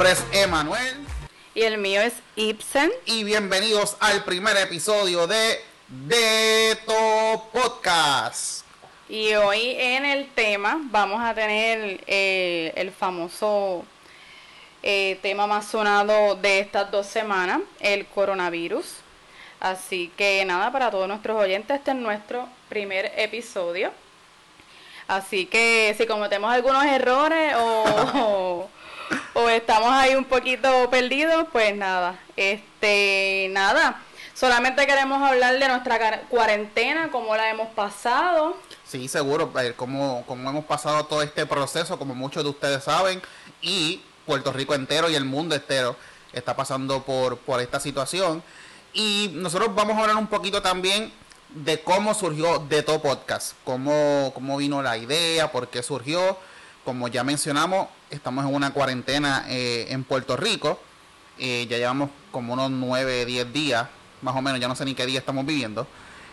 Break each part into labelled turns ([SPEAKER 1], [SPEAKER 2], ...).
[SPEAKER 1] nombre es Emanuel.
[SPEAKER 2] Y el mío es Ibsen.
[SPEAKER 1] Y bienvenidos al primer episodio de Deto Podcast.
[SPEAKER 2] Y hoy en el tema vamos a tener eh, el famoso eh, tema más sonado de estas dos semanas, el coronavirus. Así que nada, para todos nuestros oyentes, este es nuestro primer episodio. Así que si cometemos algunos errores o, o, estamos ahí un poquito perdidos, pues nada, este, nada. Solamente queremos hablar de nuestra cuarentena, cómo la hemos pasado.
[SPEAKER 1] Sí, seguro, eh, cómo, cómo hemos pasado todo este proceso, como muchos de ustedes saben, y Puerto Rico entero y el mundo entero está pasando por, por esta situación. Y nosotros vamos a hablar un poquito también de cómo surgió de todo podcast, cómo, cómo vino la idea, por qué surgió. Como ya mencionamos, estamos en una cuarentena eh, en Puerto Rico. Eh, ya llevamos como unos 9, 10 días, más o menos, ya no sé ni qué día estamos viviendo.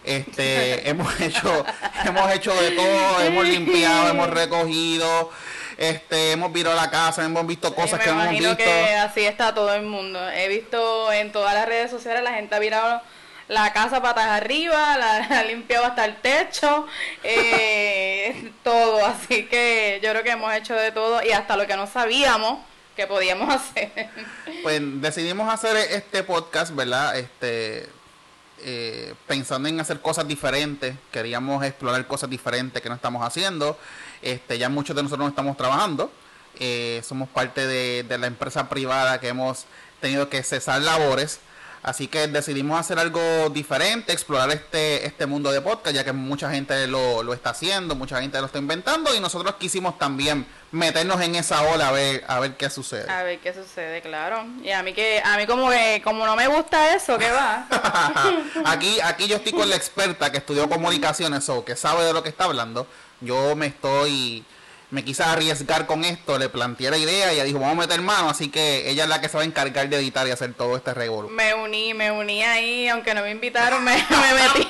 [SPEAKER 1] Este, hemos hecho, hemos hecho de todo, hemos limpiado, hemos recogido, este, hemos visto la casa, hemos visto cosas que hemos visto.
[SPEAKER 2] que así está todo el mundo. He visto en todas las redes sociales la gente ha virado la casa patas arriba, la, ha limpiado hasta el techo, eh, todo. Así que yo creo que hemos hecho de todo y hasta lo que no sabíamos que podíamos hacer.
[SPEAKER 1] Pues decidimos hacer este podcast, ¿verdad? Este, eh, pensando en hacer cosas diferentes, queríamos explorar cosas diferentes que no estamos haciendo. Este, ya muchos de nosotros no estamos trabajando. Eh, somos parte de, de, la empresa privada que hemos tenido que cesar labores. Así que decidimos hacer algo diferente, explorar este, este mundo de podcast, ya que mucha gente lo, lo está haciendo, mucha gente lo está inventando y nosotros quisimos también meternos en esa ola a ver, a ver qué sucede.
[SPEAKER 2] A ver qué sucede, claro. Y a mí que, a mí como que, como no me gusta eso, ¿qué va?
[SPEAKER 1] aquí, aquí yo estoy con la experta que estudió comunicaciones o que sabe de lo que está hablando yo me estoy, me quise arriesgar con esto, le planteé la idea y ella dijo, vamos a meter mano, así que ella es la que se va a encargar de editar y hacer todo este revuelo.
[SPEAKER 2] Me uní, me uní ahí, aunque no me invitaron, me, metí.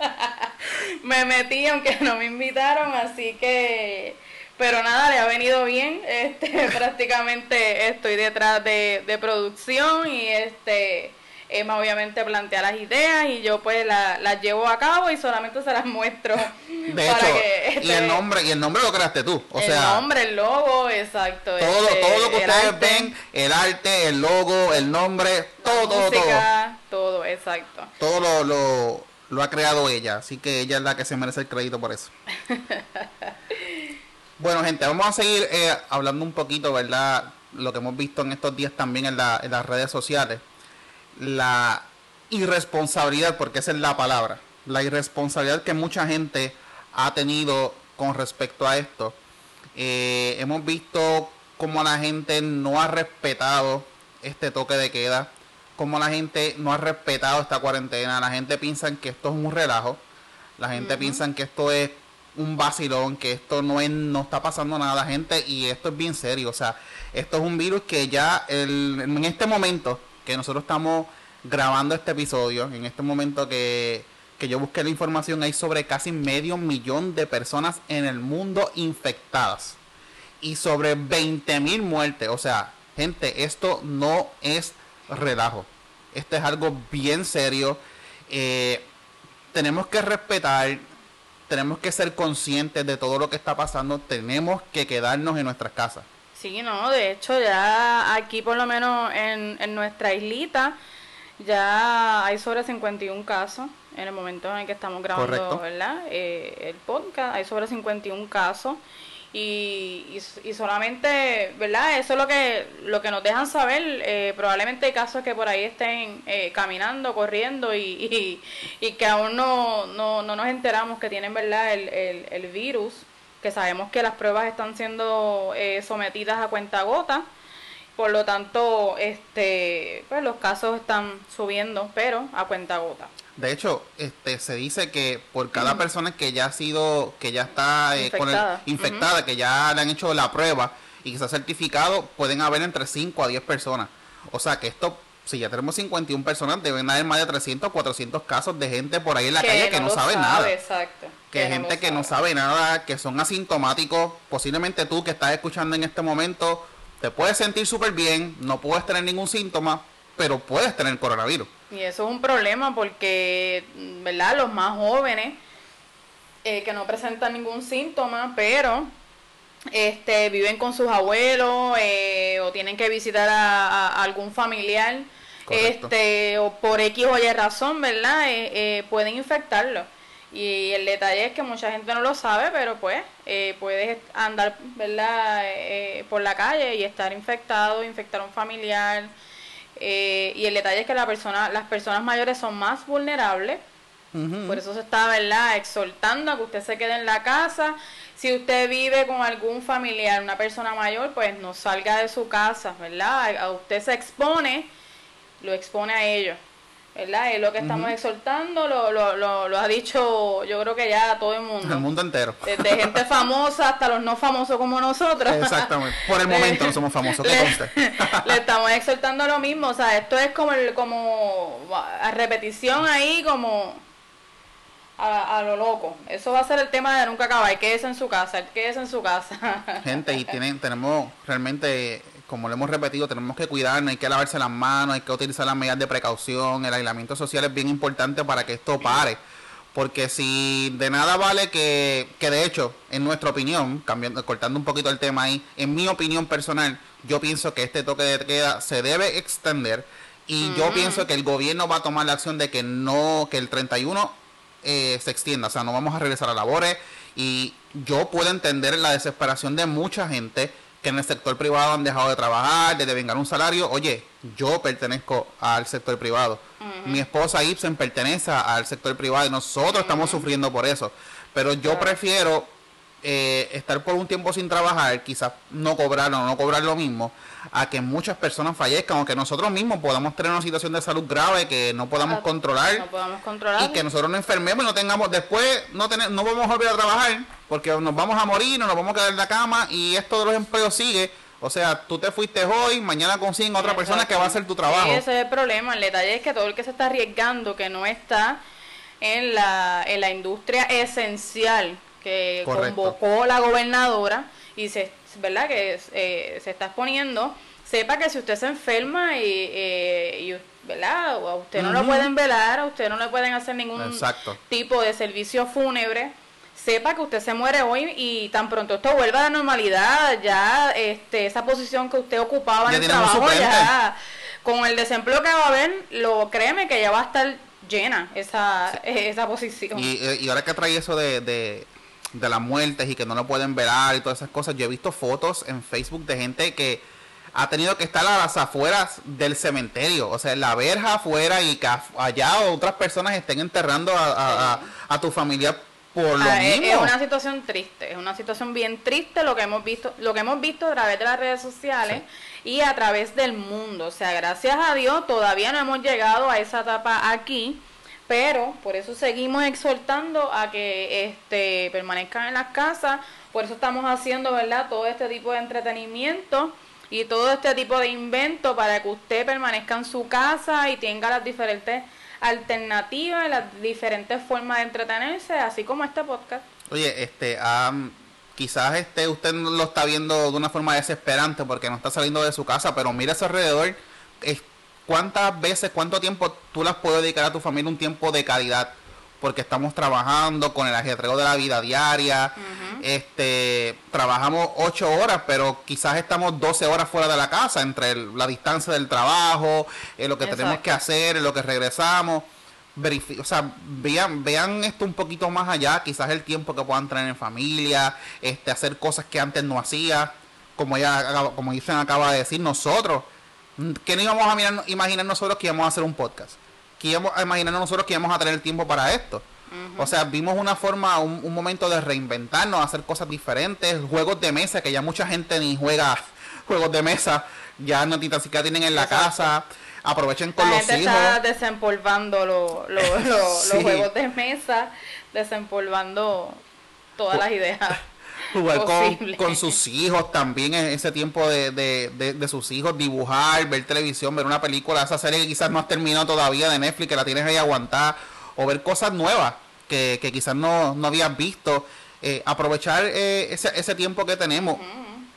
[SPEAKER 2] me metí, aunque no me invitaron, así que... Pero nada, le ha venido bien. Este, prácticamente estoy detrás de, de producción y este Emma obviamente plantea las ideas y yo pues las llevo a cabo y solamente se las muestro.
[SPEAKER 1] De hecho, y el este, nombre, y el nombre lo creaste tú. O
[SPEAKER 2] el nombre, el logo, exacto.
[SPEAKER 1] Todo, este, todo lo que ustedes ven, el arte, el logo, el nombre, todo, todo,
[SPEAKER 2] todo. Todo, exacto.
[SPEAKER 1] Todo lo, lo, lo ha creado ella, así que ella es la que se merece el crédito por eso. bueno, gente, vamos a seguir eh, hablando un poquito, ¿verdad? Lo que hemos visto en estos días también en, la, en las redes sociales la irresponsabilidad, porque esa es la palabra, la irresponsabilidad que mucha gente ha tenido con respecto a esto. Eh, hemos visto cómo la gente no ha respetado este toque de queda, cómo la gente no ha respetado esta cuarentena, la gente piensa que esto es un relajo, la gente piensa que esto es un vacilón, que esto no es, no está pasando nada, gente, y esto es bien serio, o sea, esto es un virus que ya en este momento que nosotros estamos grabando este episodio, en este momento que, yo busqué la información, hay sobre casi medio millón de personas en el mundo infectadas y sobre 20 mil muertes. O sea, gente, esto no es relajo. Esto es algo bien serio. Eh, tenemos que respetar, tenemos que ser conscientes de todo lo que está pasando. Tenemos que quedarnos en nuestras casas.
[SPEAKER 2] Sí, no, de hecho ya aquí por lo menos en, en nuestra islita ya hay sobre 51 casos en el momento en el que estamos grabando ¿verdad? Eh, el podcast, hay sobre 51 casos y, y, solamente, ¿verdad? Eso es lo que, lo que nos dejan saber. Eh, probablemente hay casos que por ahí estén eh, caminando, corriendo y, y, que aún no, no, no, nos enteramos que tienen, ¿verdad? El, el, el virus que sabemos que las pruebas están siendo eh, sometidas a cuenta gota, por lo tanto, este, pues los casos están subiendo, pero a cuenta gota.
[SPEAKER 1] De hecho, este, se dice que por cada persona que ya ha sido, que ya está eh, infectada, infectada que ya le han hecho la prueba y que se ha certificado, pueden haber entre 5 a 10 personas. O sea que esto si ya tenemos 51 personas, deben haber más de 300 o 400 casos de gente por ahí en la calle que no sabe, nada.
[SPEAKER 2] Exacto.
[SPEAKER 1] Que, gente que no sabe nada, que son asintomáticos. Posiblemente tú que estás escuchando en este momento te puedes sentir súper bien, no puedes tener ningún síntoma, pero puedes tener coronavirus.
[SPEAKER 2] Y eso es un problema porque, ¿verdad? Los más jóvenes eh, que no presentan ningún síntoma, pero este, viven con sus abuelos eh, o tienen que visitar a, algún familiar, este, o por X o Y razón, ¿verdad? Eh, pueden infectarlo. Y el detalle es que mucha gente no lo sabe, pero pues puedes andar, ¿verdad? por la calle y estar infectado, infectar a un familiar. y el detalle es que la persona, las personas mayores son más vulnerables por eso se está, ¿verdad?, exhortando a que usted se quede en la casa. Si usted vive con algún familiar, una persona mayor, pues no salga de su casa, ¿verdad? A usted se expone, lo expone a ellos. ¿Verdad? Es lo que estamos exhortando, lo, lo, lo, ha dicho yo creo que ya todo el mundo.
[SPEAKER 1] El mundo entero.
[SPEAKER 2] Desde gente famosa hasta los no famosos como nosotros.
[SPEAKER 1] Exactamente. Por el momento no somos famosos, ¿qué
[SPEAKER 2] le, le estamos exhortando lo mismo, o sea, esto es como, el, como a repetición ahí, como a, lo loco. Eso va a ser el tema de nunca acabar. Quédese en su casa, quédese en su casa.
[SPEAKER 1] Gente, y tienen, tenemos realmente, como lo hemos repetido, tenemos que cuidarnos, hay que lavarse las manos, hay que utilizar las medidas de precaución. El aislamiento social es bien importante para que esto pare. Porque si de nada vale que, que de hecho, en nuestra opinión, cambiando, cortando un poquito el tema ahí, en mi opinión personal, yo pienso que este toque de queda se debe extender y yo pienso que el gobierno va a tomar la acción de que no, que el 31 eh, se extienda. O sea, no vamos a regresar a labores. Y yo puedo entender la desesperación de mucha gente que en el sector privado han dejado de trabajar, de devengar un salario. Oye, yo pertenezco al sector privado. Mi esposa Ibsen pertenece al sector privado y nosotros estamos sufriendo por eso. Pero yo prefiero eh, estar por un tiempo sin trabajar, quizás no cobrar o no cobrar lo mismo, a que muchas personas fallezcan o que nosotros mismos podamos tener una situación de salud grave que no podamos, ah, controlar, y que nosotros no enfermemos y no tengamos después no tener, no vamos a volver a trabajar porque nos vamos a morir, nos vamos a quedar en la cama y esto de los empleos sigue. O sea, tú te fuiste hoy, mañana consiguen otra persona que va a hacer tu trabajo.
[SPEAKER 2] ese es el problema. El detalle es que todo el que se está arriesgando, que no está en la, en la industria esencial, que convocó la gobernadora y se, ¿verdad? que eh, se está exponiendo, sepa que si usted se enferma y, eh, ¿verdad? a usted no lo pueden velar, a usted no le pueden hacer ningún tipo de servicio fúnebre, sepa que usted se muere hoy y tan pronto esto vuelva a la normalidad, ya este, esa posición que usted ocupaba en el trabajo, ya con el desempleo que va a haber, lo créeme que ya va a estar llena esa, esa posición.
[SPEAKER 1] Y, eh, y ahora que trae eso de, de las muertes y que no lo pueden velar y todas esas cosas. Yo he visto fotos en Facebook de gente que ha tenido que estar a las afueras del cementerio, o sea, la verja afuera y que allá otras personas estén enterrando a, tu familia por lo ah, mismo.
[SPEAKER 2] Es una situación triste, es una situación bien triste lo que hemos visto, lo que hemos visto a través de las redes sociales y a través del mundo. O sea, gracias a Dios todavía no hemos llegado a esa etapa aquí pero por eso seguimos exhortando a que este permanezcan en las casas, por eso estamos haciendo, ¿verdad?, todo este tipo de entretenimiento y todo este tipo de invento para que usted permanezca en su casa y tenga las diferentes alternativas, las diferentes formas de entretenerse, así como este podcast.
[SPEAKER 1] Oye, este, quizás este usted lo está viendo de una forma desesperante porque no está saliendo de su casa, pero mira a su alrededor, ¿cuántas veces, cuánto tiempo tú las puedes dedicar a tu familia un tiempo de calidad? Porque estamos trabajando con el ajetreo de la vida diaria, este, trabajamos ocho horas, pero quizás estamos 12 horas fuera de la casa, entre la distancia del trabajo, eh, lo que tenemos que hacer, lo que regresamos. o sea, vean, vean esto un poquito más allá, quizás el tiempo que puedan tener en familia, este, hacer cosas que antes no hacía, como ya, como dicen acaba de decir, nosotros que no íbamos a imaginar nosotros que íbamos a hacer un podcast? Que íbamos a imaginar nosotros que íbamos a tener tiempo para esto. O sea, vimos una forma, un, momento de reinventarnos, hacer cosas diferentes, juegos de mesa, que ya mucha gente ni juega juegos de mesa, ya no ni siquiera tienen en la casa. Aprovechen con los hijos.
[SPEAKER 2] está desempolvando los juegos de mesa, desempolvando todas las ideas
[SPEAKER 1] jugar con, sus hijos también en ese tiempo de, de, sus hijos, dibujar, ver televisión, ver una película, esa serie que quizás no has terminado todavía de Netflix, que la tienes ahí aguantada, o ver cosas nuevas que, que quizás no, no habías visto. Eh, aprovechar eh, ese, ese tiempo que tenemos.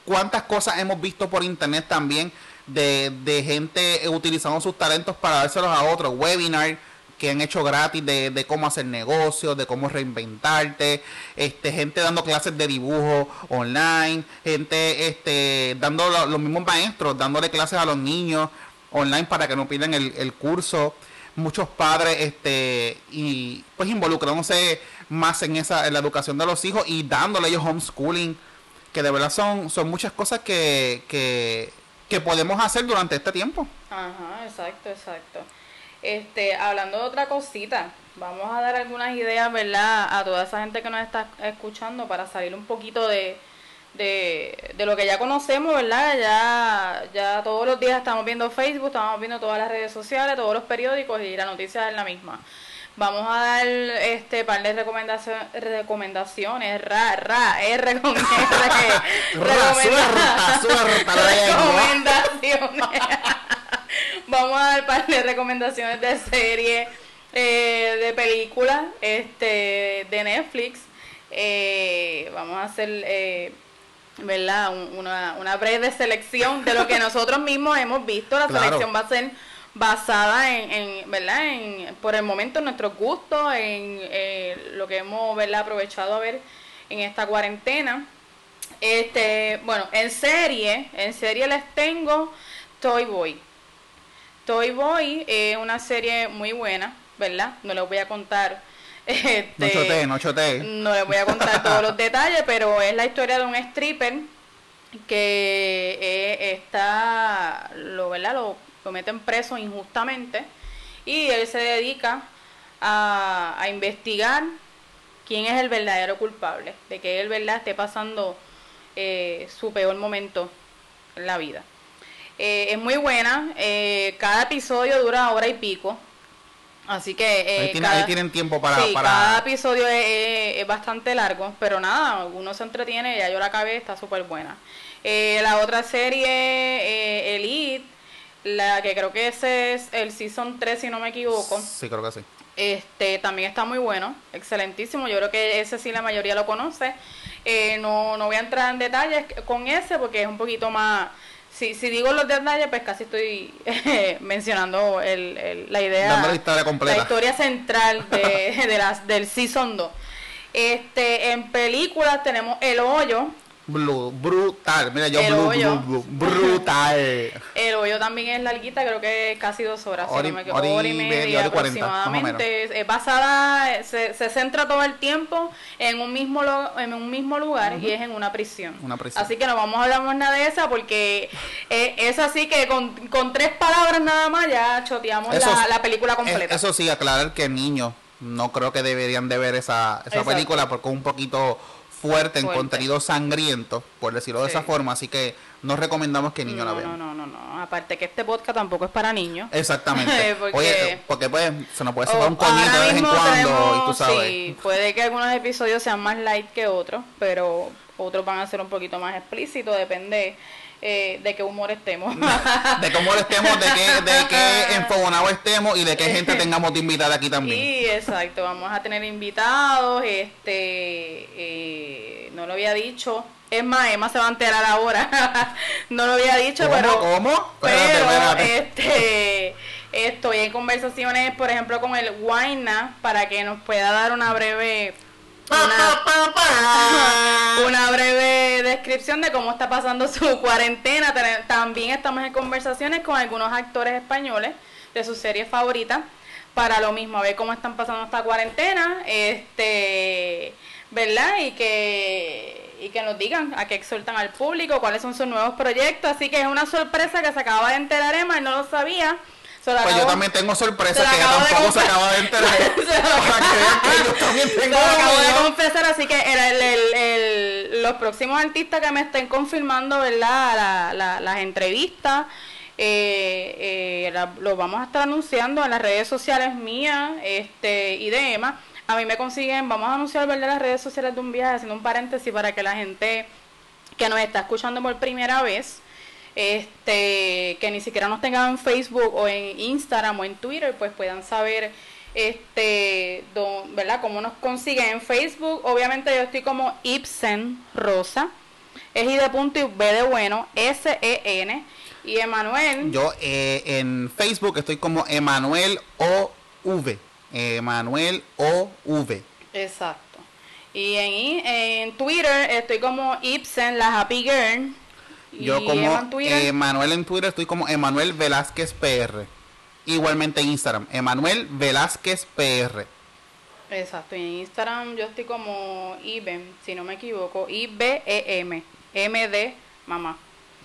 [SPEAKER 1] cuántas cosas hemos visto por internet también de, de gente utilizando sus talentos para dárselos a otros, webinar que han hecho gratis de, de, cómo hacer negocios, de cómo reinventarte, este, gente dando clases de dibujo online, gente este, dando los mismos maestros, dándole clases a los niños online para que no pierdan el, el curso, muchos padres este, y pues involucrándose más en esa en la educación de los hijos y dándole ellos homeschooling, que de verdad son, son muchas cosas que, que, que podemos hacer durante este tiempo.
[SPEAKER 2] Ajá, exacto, exacto. Este, hablando de otra cosita, vamos a dar algunas ideas, ¿verdad? A toda esa gente que nos está escuchando para salir un poquito de, de, de, lo que ya conocemos, ¿verdad? Ya, ya todos los días estamos viendo Facebook, estamos viendo todas las redes sociales, todos los periódicos y la noticia es la misma. Vamos a dar este par de recomendaciones, recomendaciones, ra, ra, R con R, recomendaciones. Vamos a dar par de recomendaciones de serie, eh, de películas, este, de Netflix. Eh, vamos a hacer, eh, ¿verdad? una, una breve selección de lo que nosotros mismos hemos visto. La selección va a ser basada en, en, ¿verdad? En, por el momento en nuestros gustos, en eh, lo que hemos ¿verdad? aprovechado a ver en esta cuarentena. Este, bueno, en serie, en serie les tengo Toy Boy. Toy Boy es una serie muy buena, ¿verdad? No les voy a contar este,
[SPEAKER 1] no chote,
[SPEAKER 2] no les voy a contar todos los detalles, pero es la historia de un stripper que eh, está, lo, ¿verdad? Lo lo meten preso injustamente y él se dedica a, investigar quién es el verdadero culpable de que él verdad esté pasando eh, su peor momento en la vida. Eh, es muy buena, eh, cada episodio dura hora y pico, así que...
[SPEAKER 1] Ahí, tienen tiempo para...
[SPEAKER 2] Sí, cada episodio es, bastante largo, pero nada, uno se entretiene, ya yo la acabé, está súper buena. la otra serie, Elite, la que creo que ese es el Season 3, si no me equivoco.
[SPEAKER 1] Sí, creo que sí.
[SPEAKER 2] Este también está muy bueno, excelentísimo. Yo creo que ese sí la mayoría lo conoce. Eh, no, no voy a entrar en detalles con ese porque es un poquito más. Si, si digo los detalles, pues casi estoy mencionando el, la idea.
[SPEAKER 1] la historia completa.
[SPEAKER 2] La historia central de, de las, del Season 2. Este, en películas tenemos El Hoyo,
[SPEAKER 1] Blue, brutal. Mira, yo blue, blue, brutal.
[SPEAKER 2] El hoyo también es larguita, creo que es casi dos horas, si no me equivoco, hora y media, aproximadamente. Es basada, se, se, centra todo el tiempo en un mismo en un mismo lugar y es en una prisión.
[SPEAKER 1] una prisión.
[SPEAKER 2] Así que no vamos a hablar más nada de esa porque eh, es así que con, con, tres palabras nada más ya choteamos la, la, película completa.
[SPEAKER 1] Eso sí, aclarar que niños no creo que deberían de ver esa, esa película porque es un poquito fuerte, en contenido sangriento, por decirlo de esa forma, así que no recomendamos que niños
[SPEAKER 2] la
[SPEAKER 1] vean.
[SPEAKER 2] No, no, no, no, aparte que este podcast tampoco es para niños.
[SPEAKER 1] Exactamente. porque, Oye, porque pues se nos puede sacar un coñito de vez en cuando y tú sabes. Sí,
[SPEAKER 2] puede que algunos episodios sean más light que otros, pero otros van a ser un poquito más explícitos, depende eh, de qué humor estemos.
[SPEAKER 1] de qué humor estemos, de qué, de qué enfogonado estemos y de qué gente tengamos de invitada aquí también.
[SPEAKER 2] Sí, exacto. Vamos a tener invitados. Este, eh, no lo había dicho. Es más, Emma se va a enterar ahora. no lo había dicho, pero.
[SPEAKER 1] ¿Cómo?
[SPEAKER 2] pero, este. Estoy en conversaciones, por ejemplo, con el Waina para que nos pueda dar una breve una, breve descripción de cómo está pasando su cuarentena. También estamos en conversaciones con algunos actores españoles de sus series favoritas para lo mismo, a ver cómo están pasando esta cuarentena, este, ¿verdad? Y que, y que nos digan a qué exhortan al público, cuáles son sus nuevos proyectos. Así que es una sorpresa que se acaba de enterar Emma y no lo sabía
[SPEAKER 1] pues yo también tengo sorpresa que ella tampoco se acaba de enterar. para que vean que yo también tengo.
[SPEAKER 2] Se acabo de confesar, así que el, el, el, los próximos artistas que me estén confirmando, ¿verdad? La, las entrevistas. Eh, eh, lo vamos a estar anunciando en las redes sociales mías este, y de Emma. A mí me consiguen, vamos a anunciar ¿verdad? las redes sociales de un viaje, haciendo un paréntesis para que la gente que nos está escuchando por primera vez este, que ni siquiera nos tengan en Facebook o en Instagram o en Twitter, pues puedan saber este, ¿verdad? Cómo nos consiguen en Facebook. Obviamente yo estoy como Ibsen Rosa. es I de punto y B de bueno, S-E-N. Y Emanuel.
[SPEAKER 1] Yo eh, en Facebook estoy como Emanuel O-V. Emanuel O-V.
[SPEAKER 2] Exacto. Y en, en Twitter estoy como Ibsen, la Happy Girl.
[SPEAKER 1] Yo como Emanuel en Twitter estoy como Emanuel Velázquez PR. Igualmente en Instagram, Emanuel Velázquez PR.
[SPEAKER 2] Exacto, y en Instagram yo estoy como IBEM, si no me equivoco, I-B-E-M, M mamá.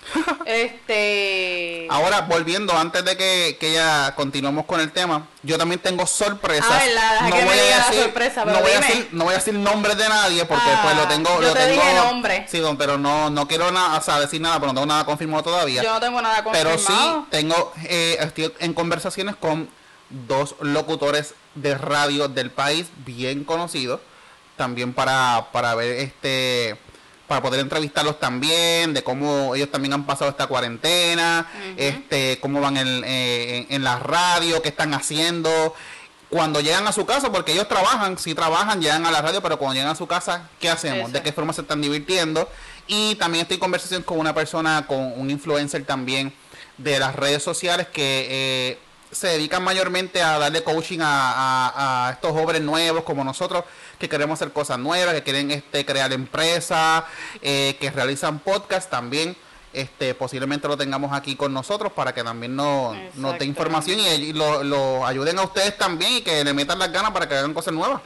[SPEAKER 2] este
[SPEAKER 1] ahora volviendo antes de que, que, ya continuemos con el tema yo también tengo sorpresas.
[SPEAKER 2] Ah, no, voy a decir, sorpresa,
[SPEAKER 1] no, voy a decir, no voy a decir nombres de nadie porque pues lo tengo
[SPEAKER 2] yo
[SPEAKER 1] lo
[SPEAKER 2] te
[SPEAKER 1] tengo
[SPEAKER 2] dije nombre.
[SPEAKER 1] sí pero no no quiero nada o sea, decir nada pero no tengo nada confirmado todavía.
[SPEAKER 2] Yo no tengo nada confirmado
[SPEAKER 1] pero sí tengo eh, estoy en conversaciones con dos locutores de radio del país bien conocidos también para para ver este para poder entrevistarlos también, de cómo ellos también han pasado esta cuarentena, este, cómo van eh, en, la radio, qué están haciendo, cuando llegan a su casa, porque ellos trabajan, sí trabajan, llegan a la radio, pero cuando llegan a su casa, ¿qué hacemos? ¿De qué forma se están divirtiendo? Y también estoy en conversación con una persona, con un influencer también de las redes sociales que eh, se dedican mayormente a darle coaching a, a, estos jóvenes nuevos como nosotros que queremos hacer cosas nuevas, que quieren este, crear empresas, eh, que realizan podcast también. Este, posiblemente lo tengamos aquí con nosotros para que también nos, nos dé información y, lo, ayuden a ustedes también y que le metan las ganas para que hagan cosas nuevas.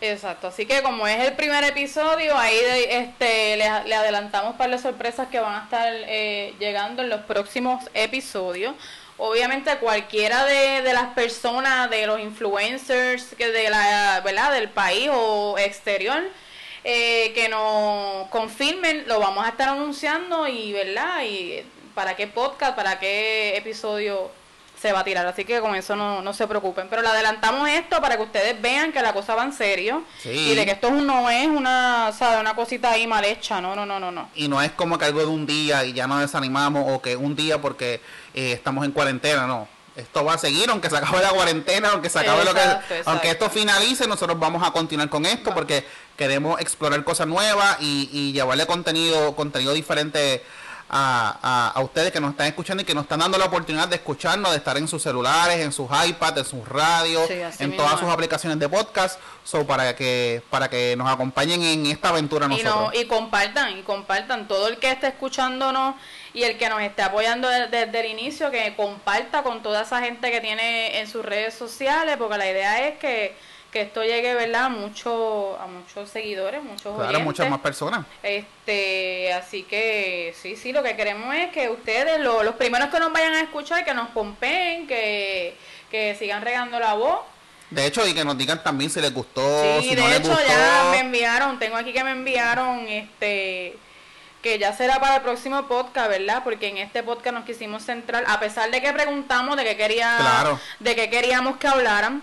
[SPEAKER 2] Exacto, así que como es el primer episodio, ahí este, le, adelantamos para las sorpresas que van a estar eh, llegando en los próximos episodios obviamente cualquiera de, de, las personas, de los influencers que de la, ¿verdad? del país o exterior, eh, que nos confirmen, lo vamos a estar anunciando y, ¿verdad? Y para qué podcast, para qué episodio se va a tirar. Así que con eso no, no se preocupen. Pero le adelantamos esto para que ustedes vean que la cosa va en serio. Y de que esto no es una, ¿sabe? una cosita ahí mal hecha. No, no, no, no, no.
[SPEAKER 1] Y no es como que algo de un día y ya nos desanimamos o que un día porque eh, estamos en cuarentena, no. Esto va a seguir, aunque se acabe la cuarentena, aunque se acabe lo que... Aunque esto finalice, nosotros vamos a continuar con esto porque queremos explorar cosas nuevas y, y llevarle contenido, contenido diferente a, a, ustedes que nos están escuchando y que nos están dando la oportunidad de escucharnos, de estar en sus celulares, en sus iPads, en sus radios, en todas sus aplicaciones de podcast, so, para que para que nos acompañen en esta aventura nosotros.
[SPEAKER 2] Y, compartan, y compartan. Todo el que esté escuchándonos y el que nos esté apoyando desde, desde el inicio, que comparta con toda esa gente que tiene en sus redes sociales, porque la idea es que que esto llegue, ¿verdad? A, mucho, a muchos seguidores, muchos
[SPEAKER 1] Claro, muchas más personas.
[SPEAKER 2] Este, así que sí, sí, lo que queremos es que ustedes, los primeros que nos vayan a escuchar, que nos pompen, que, que sigan regando la voz.
[SPEAKER 1] De hecho, y que nos digan también si les gustó,
[SPEAKER 2] sí, de hecho, ya me enviaron, tengo aquí que me enviaron, este que ya será para el próximo podcast, ¿verdad? Porque en este podcast nos quisimos centrar, a pesar de que preguntamos de qué quería, de qué queríamos que hablaran,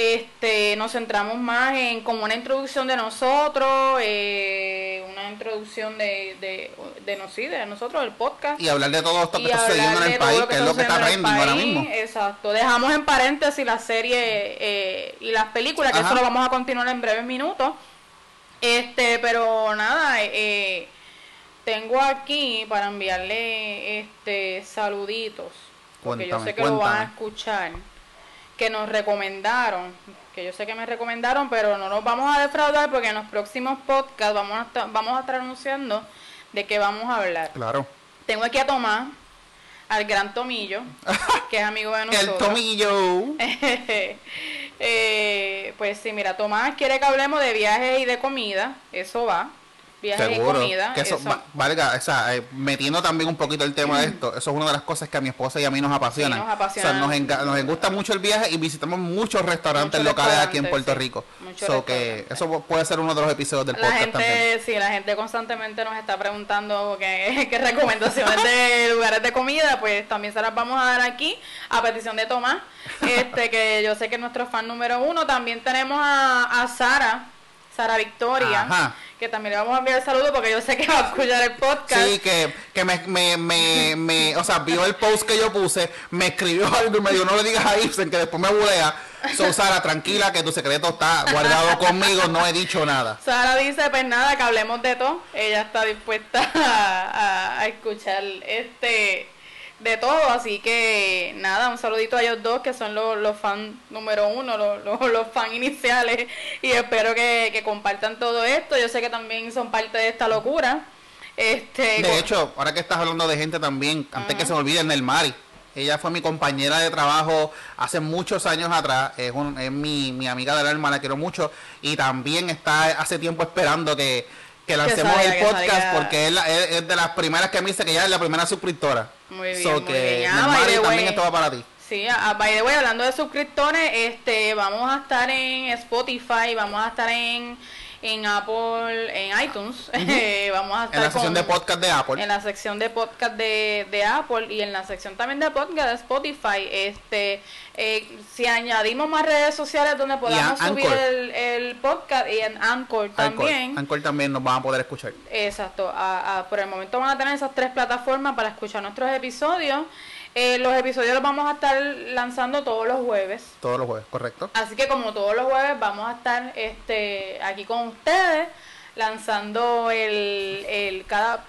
[SPEAKER 2] este, nos centramos más en como una introducción de nosotros, eh, una introducción de, de, de, de nosotros, el podcast.
[SPEAKER 1] Y hablar de todo esto que está sucediendo en el país, que, es lo que está rendiendo ahora mismo.
[SPEAKER 2] Exacto. Dejamos en paréntesis la serie eh, y las películas, que eso lo vamos a continuar en breves minutos. Este, pero nada, eh, tengo aquí para enviarle este saluditos, porque yo sé que lo van a escuchar que nos recomendaron, que yo sé que me recomendaron, pero no nos vamos a defraudar porque en los próximos podcasts vamos a estar, vamos a estar anunciando de qué vamos a hablar.
[SPEAKER 1] Claro.
[SPEAKER 2] Tengo aquí a Tomás, al gran Tomillo, que es amigo de nosotros.
[SPEAKER 1] El Tomillo.
[SPEAKER 2] eh, pues sí, mira, Tomás quiere que hablemos de viajes y de comida, eso va viajes y comida.
[SPEAKER 1] Que eso, valga, o sea, eh, metiendo también un poquito el tema de esto, eso es una de las cosas que a mi esposa y a mí nos apasiona. nos apasiona. O sea, nos, gusta mucho el viaje y visitamos muchos restaurantes locales aquí en Puerto Rico. So que eso puede ser uno de los episodios del
[SPEAKER 2] la
[SPEAKER 1] podcast
[SPEAKER 2] gente,
[SPEAKER 1] también.
[SPEAKER 2] Sí, la gente constantemente nos está preguntando qué, qué recomendaciones de lugares de comida, pues también se las vamos a dar aquí a petición de Tomás, este que yo sé que es nuestro fan número uno. También tenemos a, a Sara Sara Victoria, que también le vamos a enviar saludos porque yo sé que va a escuchar el podcast.
[SPEAKER 1] Sí, que, que me, me, me, me, o sea, vio el post que yo puse, me escribió algo y me dijo, no le digas a Ibsen que después me bulea. So, Sara, tranquila que tu secreto está guardado conmigo, no he dicho nada.
[SPEAKER 2] Sara dice, pues nada, que hablemos de todo. Ella está dispuesta a, a escuchar este de todo, así que nada, un saludito a ellos dos que son los, los fans número uno, los, los, fans iniciales y espero que, compartan todo esto, yo sé que también son parte de esta locura. Este,
[SPEAKER 1] de hecho, ahora que estás hablando de gente también, antes que se me olvide, el Mari, ella fue mi compañera de trabajo hace muchos años atrás, es, es mi, mi amiga de la hermana, quiero mucho, y también está hace tiempo esperando que que lancemos el podcast porque es, es, de las primeras que me dice que ya es la primera suscriptora.
[SPEAKER 2] Muy bien, muy bien. Ah,
[SPEAKER 1] también esto va para ti.
[SPEAKER 2] Sí, a, by the way, hablando de suscriptores, este, vamos a estar en Spotify, vamos a estar en en Apple, en iTunes. vamos a estar
[SPEAKER 1] en la sección de podcast de Apple.
[SPEAKER 2] En la sección de podcast de, de, Apple y en la sección también de podcast de Spotify. Este, eh, si añadimos más redes sociales donde podamos subir el, podcast y en Anchor también.
[SPEAKER 1] Anchor, también nos van a poder escuchar.
[SPEAKER 2] Exacto. por el momento van a tener esas tres plataformas para escuchar nuestros episodios. Eh, los episodios los vamos a estar lanzando todos los jueves.
[SPEAKER 1] Todos los jueves, correcto.
[SPEAKER 2] Así que como todos los jueves vamos a estar este aquí con ustedes lanzando el, el cada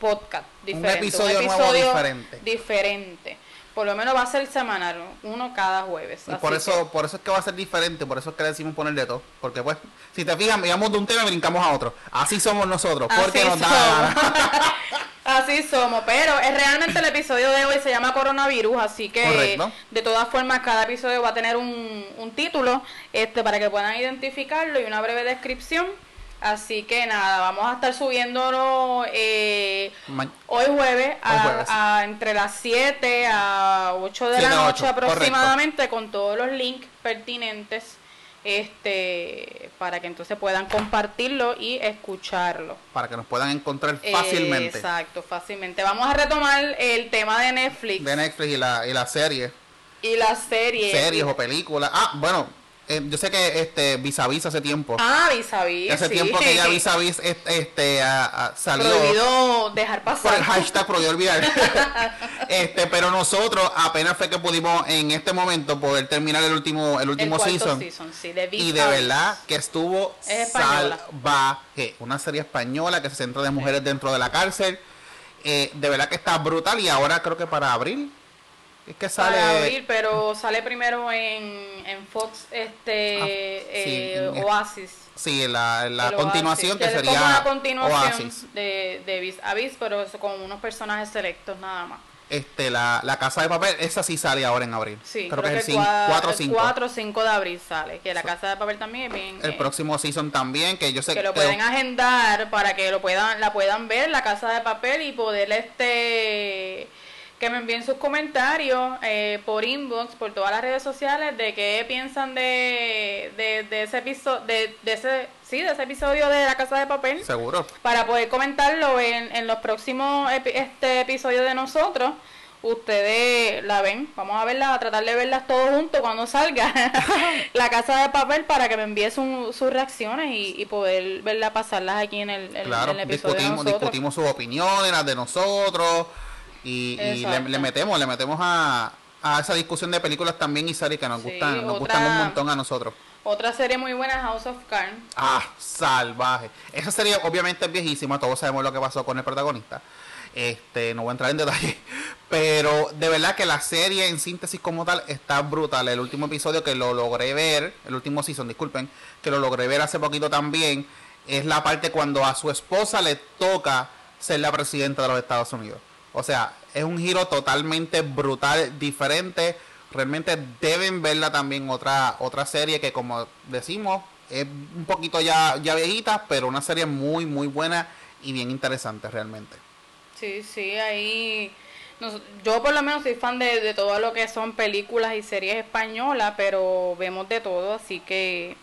[SPEAKER 2] podcast
[SPEAKER 1] diferente. Un episodio, nuevo diferente.
[SPEAKER 2] Diferente. Por lo menos va a ser semanal, uno cada jueves.
[SPEAKER 1] Y por eso, por eso es que va a ser diferente, por eso es que decimos poner de todo. Porque pues, si te fijas, miramos de un tema y brincamos a otro. Así somos nosotros, porque nos da
[SPEAKER 2] Así somos, pero es realmente el episodio de hoy se llama coronavirus, así que de todas formas cada episodio va a tener un, un título este para que puedan identificarlo y una breve descripción. Así que nada, vamos a estar subiéndolo eh, hoy jueves, a, entre las 7 a 8 de la noche aproximadamente con todos los links pertinentes este para que entonces puedan compartirlo y escucharlo.
[SPEAKER 1] Para que nos puedan encontrar fácilmente.
[SPEAKER 2] exacto, fácilmente. Vamos a retomar el tema de Netflix.
[SPEAKER 1] De Netflix y la, y la serie.
[SPEAKER 2] Y la serie.
[SPEAKER 1] Series o películas. Ah, bueno, eh, yo sé que este vis a vis hace tiempo.
[SPEAKER 2] Ah, vis a vis.
[SPEAKER 1] Hace tiempo que ya vis a vis este, salió.
[SPEAKER 2] Prohibido dejar pasar.
[SPEAKER 1] Por el hashtag prohibido olvidar. este, pero nosotros apenas fue que pudimos en este momento poder terminar el último, el último season. y de verdad que estuvo salvaje. Una serie española que se centra de mujeres dentro de la cárcel. Eh, de verdad que está brutal y ahora creo que para abril es que sale.
[SPEAKER 2] Para abril, pero sale primero en, en Fox este ah, eh, Oasis.
[SPEAKER 1] Sí, la, la continuación que, sería. Como
[SPEAKER 2] una continuación de, de Vis a Vis, pero eso con unos personajes selectos nada más.
[SPEAKER 1] Este, la, la Casa de Papel, esa sí sale ahora en abril.
[SPEAKER 2] Sí, creo, que, es el 4 o 5. 4 o 5 de abril sale, que la Casa de Papel también es bien...
[SPEAKER 1] El eh, próximo season también, que yo sé
[SPEAKER 2] que... lo pueden agendar para que lo puedan la puedan ver, la Casa de Papel, y poder este que me envíen sus comentarios eh, por inbox, por todas las redes sociales, de qué piensan de, de, ese episodio, de, ese, sí, de ese episodio de La Casa de Papel.
[SPEAKER 1] Seguro.
[SPEAKER 2] Para poder comentarlo en, en los próximos este episodio de nosotros. Ustedes la ven, vamos a verla, a tratar de verlas todos juntos cuando salga la casa de papel para que me envíe sus reacciones y, poder verla pasarlas aquí en el,
[SPEAKER 1] claro, episodio. Discutimos, discutimos sus opiniones, las de nosotros y, le, metemos, le metemos a, a, esa discusión de películas también y series que nos gustan, nos gustan un montón a nosotros.
[SPEAKER 2] Otra serie muy buena, House of Cards.
[SPEAKER 1] Ah, salvaje. Esa serie obviamente es viejísima, todos sabemos lo que pasó con el protagonista. Este, no voy a entrar en detalle, pero de verdad que la serie en síntesis como tal está brutal. El último episodio que lo logré ver, el último season, disculpen, que lo logré ver hace poquito también, es la parte cuando a su esposa le toca ser la presidenta de los Estados Unidos. O sea, es un giro totalmente brutal, diferente. Realmente deben verla también otra otra serie que como decimos es un poquito ya ya viejita, pero una serie muy muy buena y bien interesante realmente.
[SPEAKER 2] Sí, sí, ahí yo por lo menos soy fan de, de todo lo que son películas y series españolas, pero vemos de todo, así que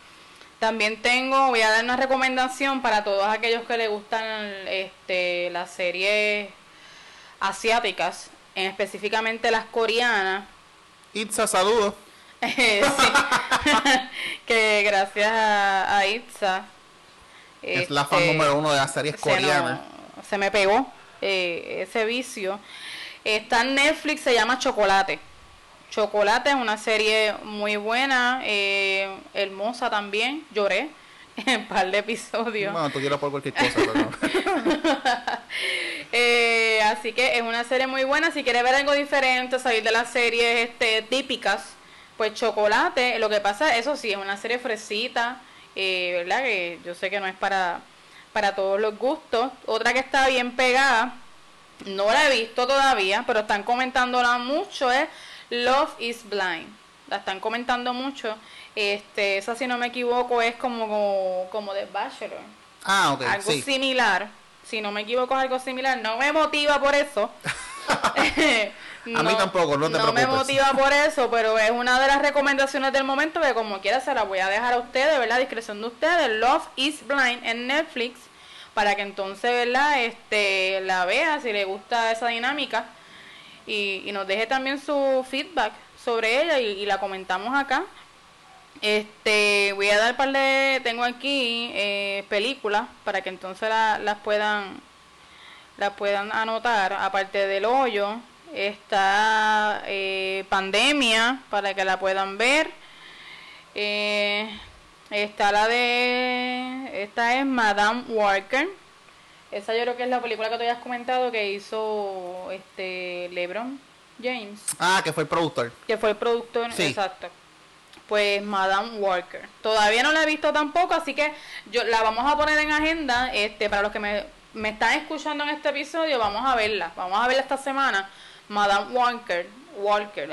[SPEAKER 2] también tengo, voy a dar una recomendación para todos aquellos que les gustan este, las series asiáticas, específicamente las coreanas.
[SPEAKER 1] Itza, saludos.
[SPEAKER 2] que gracias a, Itza
[SPEAKER 1] Es la fan este, número uno de las series coreanas.
[SPEAKER 2] se me pegó eh, ese vicio. Está en Netflix, se llama Chocolate. Chocolate es una serie muy buena, eh, hermosa también. Lloré en un par de episodios.
[SPEAKER 1] Bueno, tú lloras por cualquier cosa, pero
[SPEAKER 2] eh, así que es una serie muy buena. Si quieres ver algo diferente, salir de las series este, típicas, pues Chocolate. Lo que pasa, eso sí, es una serie fresita, eh, ¿verdad? Que yo sé que no es para, para todos los gustos. Otra que está bien pegada, no la he visto todavía, pero están comentándola mucho, es Love is Blind. La están comentando mucho. Este, esa si no me equivoco es como como, The Bachelor.
[SPEAKER 1] Ah, ok.
[SPEAKER 2] Algo similar. Si no me equivoco es algo similar. No me motiva por eso.
[SPEAKER 1] a mí tampoco, no te
[SPEAKER 2] No me motiva por eso, pero es una de las recomendaciones del momento que como quiera se la voy a dejar a ustedes, ¿verdad? Discreción de ustedes. Love is Blind en Netflix para que entonces, ¿verdad? Este, la vea si le gusta esa dinámica y, nos deje también su feedback sobre ella y, la comentamos acá. Este, voy a dar par de, tengo aquí eh, películas para que entonces las puedan, las puedan anotar. Aparte del hoyo, está eh, Pandemia para que la puedan ver. Eh, está la de, esta es Madame Walker esa yo creo que es la película que tú has comentado que hizo este LeBron James.
[SPEAKER 1] Ah, que fue el productor.
[SPEAKER 2] Que fue el productor, exacto. Pues Madame Walker. Todavía no la he visto tampoco, así que yo la vamos a poner en agenda. Este, para los que me, me están escuchando en este episodio, vamos a verla. Vamos a verla esta semana. Madame Walker. Walker.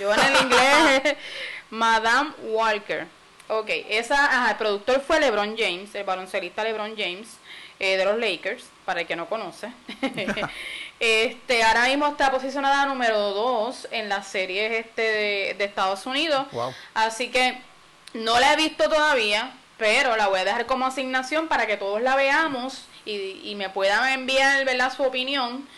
[SPEAKER 2] Yo en el inglés. Madame Walker. Ok, esa, ajá, el productor fue LeBron James, el baloncelista LeBron James. Eh, de los Lakers, para el que no conoce. este, ahora mismo está posicionada número 2 en las series este de, Estados Unidos. Así que no la he visto todavía, pero la voy a dejar como asignación para que todos la veamos y, me puedan enviar ¿verdad? su opinión.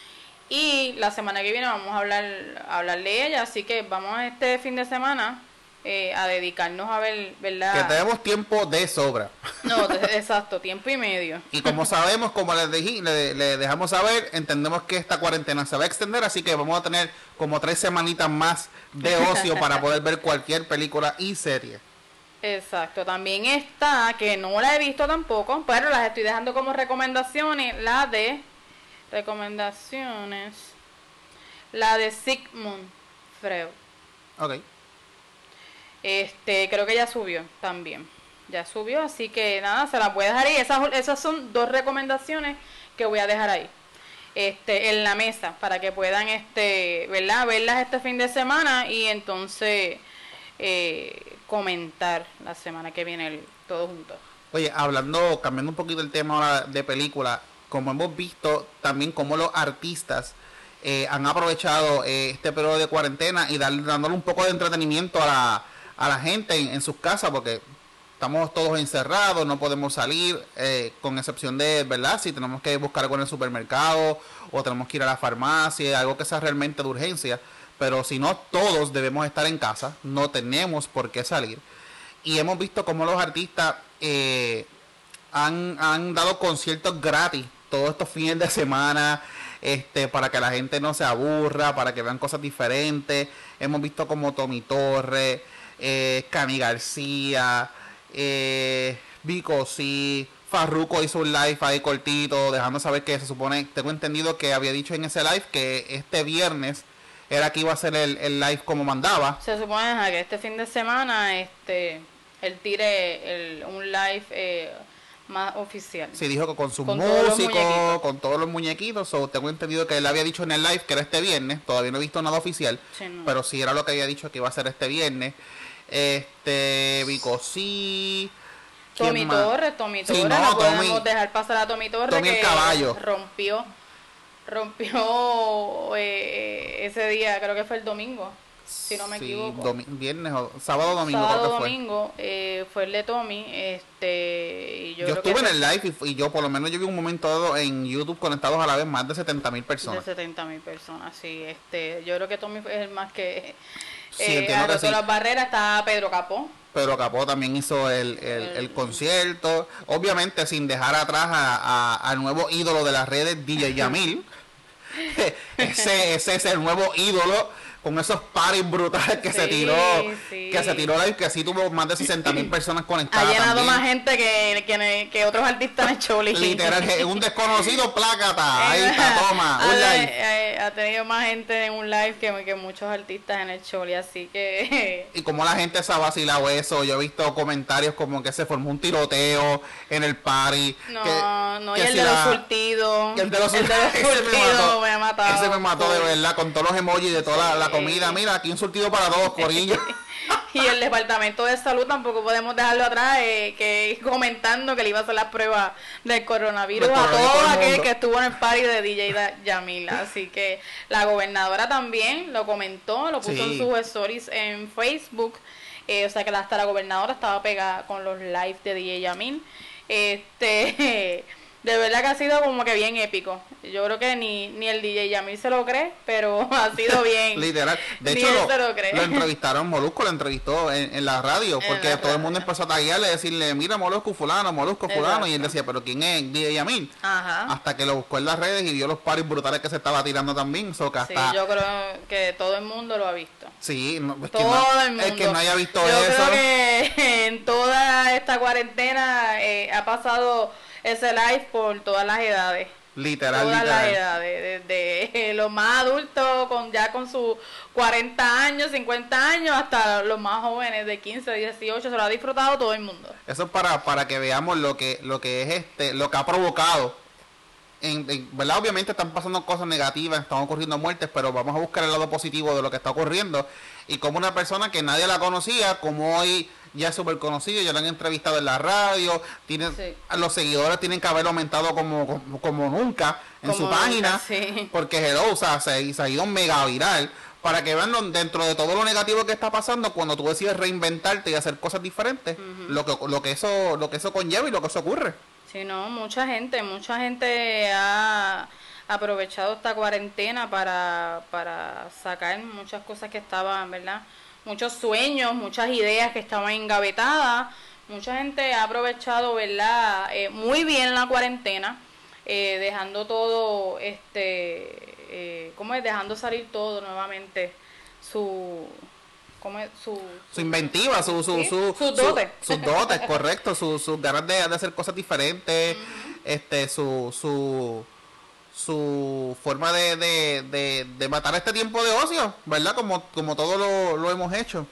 [SPEAKER 2] Y la semana que viene vamos a hablar, a hablar de ella, así que vamos este fin de semana eh, a dedicarnos a ver, ¿verdad?
[SPEAKER 1] Que tenemos tiempo de sobra.
[SPEAKER 2] No, exacto, tiempo y medio.
[SPEAKER 1] Y como sabemos, como les dije, le, dejamos saber, entendemos que esta cuarentena se va a extender, así que vamos a tener como tres semanitas más de ocio para poder ver cualquier película y serie.
[SPEAKER 2] Exacto, también está, que no la he visto tampoco, pero las estoy dejando como recomendaciones, la de recomendaciones, la de Sigmund Freud.
[SPEAKER 1] Ok.
[SPEAKER 2] Este, creo que ya subió también. Ya subió, así que nada, se la puede dejar ahí. Esas, esas son dos recomendaciones que voy a dejar ahí. Este, en la mesa para que puedan este, ¿verdad? verlas este fin de semana y entonces eh, comentar la semana que viene el, todo junto.
[SPEAKER 1] Oye, hablando, cambiando un poquito el tema ahora de película, como hemos visto también como los artistas eh, han aprovechado eh, este periodo de cuarentena y dar, dándole un poco de entretenimiento a la, a la gente en, sus casas porque estamos todos encerrados, no podemos salir, eh, con excepción de, ¿verdad? Si tenemos que buscar algo en el supermercado o tenemos que ir a la farmacia, algo que sea realmente de urgencia. Pero si no, todos debemos estar en casa, no tenemos por qué salir. Y hemos visto cómo los artistas eh, han, han dado conciertos gratis todos estos fines de semana este, para que la gente no se aburra, para que vean cosas diferentes. Hemos visto como Tommy Torres, eh, Cani García, eh, Vico sí, Farruko hizo un live ahí cortito, dejando saber que se supone, tengo entendido que había dicho en ese live que este viernes era que iba a ser el, live como mandaba.
[SPEAKER 2] Se supone que este fin de semana este él tire un live eh, más oficial.
[SPEAKER 1] Sí, dijo que con su músico, con todos los muñequitos. O tengo entendido que él había dicho en el live que era este viernes. Todavía no he visto nada oficial. Pero sí era lo que había dicho que iba a ser este viernes. Este, Vicosí.
[SPEAKER 2] Tommy Torres, Tommy Torres, no, podemos dejar pasar a Tommy Torres
[SPEAKER 1] Tommy que
[SPEAKER 2] caballo. rompió rompió eh, ese día, creo que fue el domingo, si no me equivoco.
[SPEAKER 1] viernes o sábado domingo
[SPEAKER 2] sábado
[SPEAKER 1] creo que
[SPEAKER 2] fue. domingo eh, fue el de Tommy, este y yo, yo
[SPEAKER 1] estuve en el live y, yo por lo menos yo vi un momento dado en YouTube conectados a la vez más de 70 mil personas.
[SPEAKER 2] De 70 mil personas, sí, este, yo creo que Tommy es el más que Sí, eh, entiendo que las barreras está Pedro Capó.
[SPEAKER 1] Pedro Capó también hizo el, el, concierto, obviamente sin dejar atrás al nuevo ídolo de las redes, DJ Yamil. ese, ese es el nuevo ídolo con esos paris brutales que se tiró, que se tiró live, que así tuvo más de 60 mil personas conectadas.
[SPEAKER 2] Ha llenado más gente que, que, que, otros artistas en el show.
[SPEAKER 1] Literal, un desconocido plácata, ahí está, toma, un
[SPEAKER 2] live. Ha, tenido más gente en un live que, que muchos artistas en el show, y así que...
[SPEAKER 1] Y como la gente se ha vacilado eso, yo he visto comentarios como que se formó un tiroteo en el party.
[SPEAKER 2] No, no, y el, de los surtidos.
[SPEAKER 1] El de los surtidos. me, ha matado. Ese me mató de verdad, con todos los emojis de toda la comida. Mira, aquí un surtido para todos, Corillo.
[SPEAKER 2] y el departamento de salud tampoco podemos dejarlo atrás, eh, que comentando que le iba a hacer las pruebas del coronavirus, a todo aquel que estuvo en el party de DJ Yamila. Así que la gobernadora también lo comentó, lo puso en sus stories en Facebook. Eh, o sea que hasta la gobernadora estaba pegada con los lives de DJ Yamil. Este de verdad que ha sido como que bien épico. Yo creo que ni, ni el DJ Yamil se lo cree, pero ha sido bien.
[SPEAKER 1] Literal. De hecho, lo, lo, entrevistaron, Molusco lo entrevistó en, la radio, porque todo el mundo empezó a taguearle, decirle, mira Molusco fulano, Molusco fulano, y él decía, pero ¿quién es DJ Yamil? Ajá. Hasta que lo buscó en las redes y vio los paris brutales que se estaba tirando también. So,
[SPEAKER 2] sí, yo creo que todo el mundo lo ha visto.
[SPEAKER 1] Sí, todo el mundo. El que no haya visto yo
[SPEAKER 2] eso. Creo que en toda esta cuarentena eh, ha pasado ese live por todas las edades.
[SPEAKER 1] Literal,
[SPEAKER 2] todas las edades, desde los más adultos con ya con sus 40 años, 50 años, hasta los más jóvenes de 15, 18, se lo ha disfrutado todo el mundo.
[SPEAKER 1] Eso es para, para que veamos lo que, lo que es este, lo que ha provocado. En, ¿verdad? Obviamente están pasando cosas negativas, están ocurriendo muertes, pero vamos a buscar el lado positivo de lo que está ocurriendo. Y como una persona que nadie la conocía, como hoy ya es súper conocido, ya lo han entrevistado en la radio, tienen, los seguidores tienen que haber aumentado como, como, nunca en su página, porque Hello, o sea, se, ha ido mega viral para que vean dentro de todo lo negativo que está pasando cuando tú decides reinventarte y hacer cosas diferentes, lo que lo que eso lo que eso conlleva y lo que eso ocurre.
[SPEAKER 2] Sí, no, mucha gente, mucha gente ha aprovechado esta cuarentena para, para sacar muchas cosas que estaban, ¿verdad? Muchos sueños, muchas ideas que estaban engavetadas. Mucha gente ha aprovechado, ¿verdad? Eh, muy bien la cuarentena, eh, dejando todo, este, eh, ¿cómo es? Dejando salir todo nuevamente su, ¿cómo es? Su,
[SPEAKER 1] su, inventiva, su, su, su, sus dotes. sus dotes, correcto, sus su ganas de, de, hacer cosas diferentes, este, su, su su forma de, de, de, matar este tiempo de ocio, ¿verdad? Como, como todo lo, hemos hecho.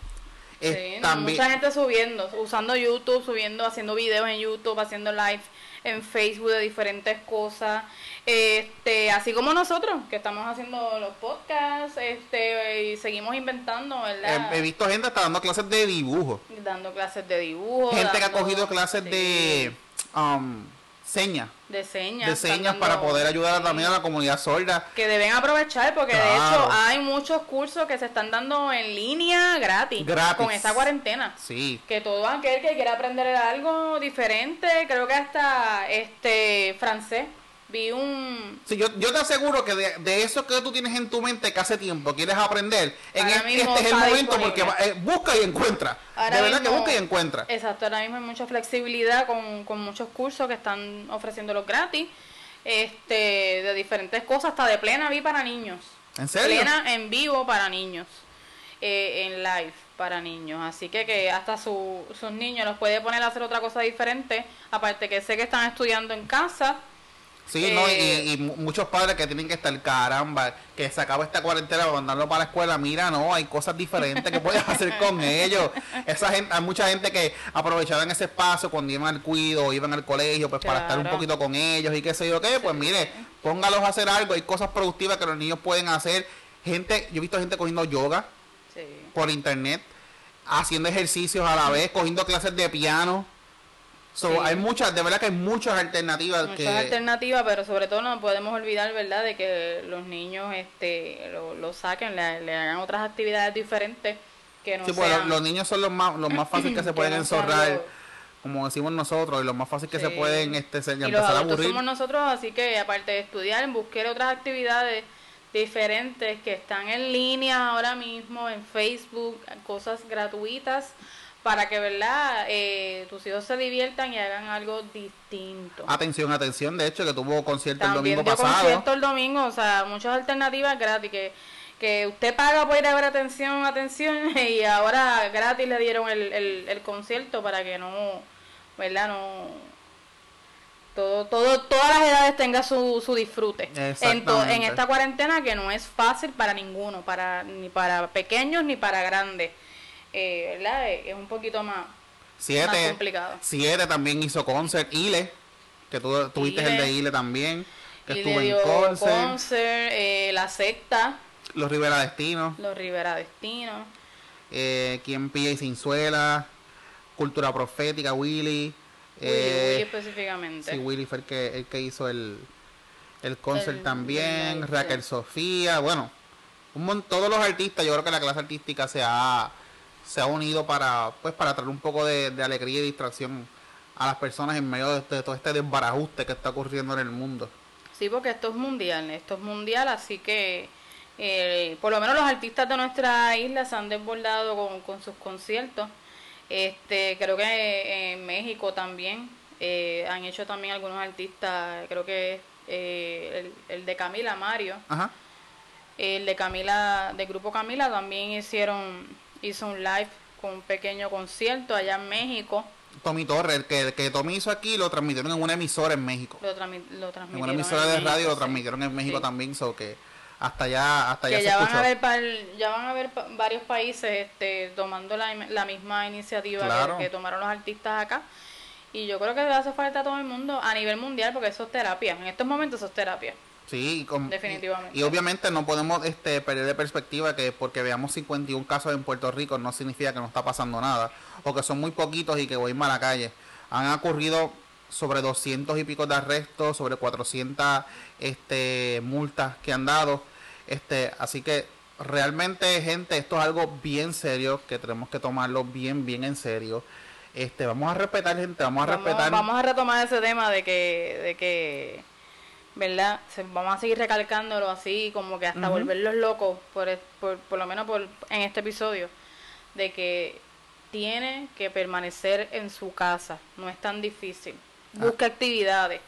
[SPEAKER 2] Sí, mucha gente subiendo, usando YouTube, subiendo, haciendo videos en YouTube, haciendo live en Facebook de diferentes cosas. Este, así como nosotros, que estamos haciendo los podcasts, este, y seguimos inventando, ¿verdad?
[SPEAKER 1] He, visto gente está dando clases de dibujo.
[SPEAKER 2] Dando clases de dibujo.
[SPEAKER 1] Gente que ha cogido clases de um, señas
[SPEAKER 2] de señas.
[SPEAKER 1] De señas para poder ayudar también a la comunidad sorda.
[SPEAKER 2] Que deben aprovechar porque de hecho hay muchos cursos que se están dando en línea gratis. Con esta cuarentena.
[SPEAKER 1] Sí.
[SPEAKER 2] Que todo aquel que quiera aprender algo diferente, creo que hasta este francés vi un...
[SPEAKER 1] Sí, yo, yo te aseguro que de, eso que tú tienes en tu mente que hace tiempo quieres aprender, en este, es el momento porque eh, busca y encuentra. de verdad que busca y encuentra.
[SPEAKER 2] Exacto, ahora mismo hay mucha flexibilidad con, con muchos cursos que están ofreciéndolos gratis, este de diferentes cosas, hasta de plena vi para niños.
[SPEAKER 1] ¿En serio?
[SPEAKER 2] Plena en vivo para niños, eh, en live para niños. Así que que hasta sus niños los puede poner a hacer otra cosa diferente, aparte que sé que están estudiando en casa
[SPEAKER 1] Sí, no, y, eh, y, muchos padres que tienen que estar, caramba, que se acaba esta cuarentena para mandarlo para la escuela, mira, no, hay cosas diferentes que puedes hacer con ellos. Esa gente, hay mucha gente que aprovechaban ese espacio cuando iban al cuido, iban al colegio, pues para estar un poquito con ellos y qué sé yo qué, pues mire, póngalos a hacer algo, hay cosas productivas que los niños pueden hacer. Gente, yo he visto gente cogiendo yoga por internet, haciendo ejercicios a la vez, cogiendo clases de piano hay muchas, de verdad que hay muchas alternativas.
[SPEAKER 2] Muchas alternativas, pero sobre todo no podemos olvidar, ¿verdad?, de que los niños este lo, saquen, le, hagan otras actividades diferentes que no sí, pues
[SPEAKER 1] los, niños son los más, los más fáciles que se pueden enzorrar. como decimos nosotros, y los más fácil que se pueden este,
[SPEAKER 2] y empezar los a aburrir. somos nosotros, así que aparte de estudiar, buscar otras actividades diferentes que están en línea ahora mismo en Facebook, cosas gratuitas para que, ¿verdad? Eh, tus hijos se diviertan y hagan algo distinto.
[SPEAKER 1] Atención, atención, de hecho, que tuvo concierto el domingo dio pasado.
[SPEAKER 2] concierto el domingo, o sea, muchas alternativas gratis que que usted paga por ir a ver atención, atención, y ahora gratis le dieron el, el, el concierto para que no, ¿verdad? No, todo, todo, todas las edades tenga su, su disfrute en, en esta cuarentena que no es fácil para ninguno, para ni para pequeños ni para grandes, eh, ¿verdad? Es un poquito más,
[SPEAKER 1] siete, complicado. Siete también hizo concert, Ile, que tú tuviste el de Ile también, que estuvo en
[SPEAKER 2] concert. Eh, la secta.
[SPEAKER 1] Los Rivera Destinos.
[SPEAKER 2] Los Rivera Destinos.
[SPEAKER 1] Eh, Quien pilla y Cultura Profética, Willy.
[SPEAKER 2] Willy, eh, específicamente.
[SPEAKER 1] Sí, Willy fue el que, el que hizo el, el concert también. Raquel Sofía, bueno, un todos los artistas, yo creo que la clase artística se ha, se ha unido para, pues, para traer un poco de, alegría y distracción a las personas en medio de, todo este desbarajuste que está ocurriendo en el mundo.
[SPEAKER 2] Sí, porque esto es mundial, esto es mundial, así que eh, por lo menos los artistas de nuestra isla se han desbordado con, con sus conciertos. Este, creo que en México también eh, han hecho también algunos artistas, creo que eh, el, de Camila Mario, el de Camila, del grupo Camila también hicieron, hizo un live con un pequeño concierto allá en México.
[SPEAKER 1] Tommy Torres, que, que Tommy hizo aquí, lo transmitieron en una emisora en México.
[SPEAKER 2] Lo, transmitieron
[SPEAKER 1] en una emisora de radio, lo transmitieron en México también, so que hasta allá hasta
[SPEAKER 2] ya, van a ver ya van a ver varios países este tomando la, la misma iniciativa que, tomaron los artistas acá. Y yo creo que hace falta a todo el mundo a nivel mundial porque eso es terapia. En estos momentos eso es terapia
[SPEAKER 1] Sí, definitivamente. Y, obviamente no podemos este, perder de perspectiva que porque veamos 51 casos en Puerto Rico no significa que no está pasando nada o que son muy poquitos y que voy mal a la calle. Han ocurrido sobre 200 y pico de arrestos, sobre 400 este, multas que han dado. Este, así que realmente, gente, esto es algo bien serio que tenemos que tomarlo bien, bien en serio. Este, vamos a respetar, gente, vamos a respetar.
[SPEAKER 2] Vamos a retomar ese tema de que, de que, ¿verdad? vamos a seguir recalcándolo así, como que hasta volverlos locos, por, por, por lo menos por, en este episodio, de que tiene que permanecer en su casa, no es tan difícil Busca actividades.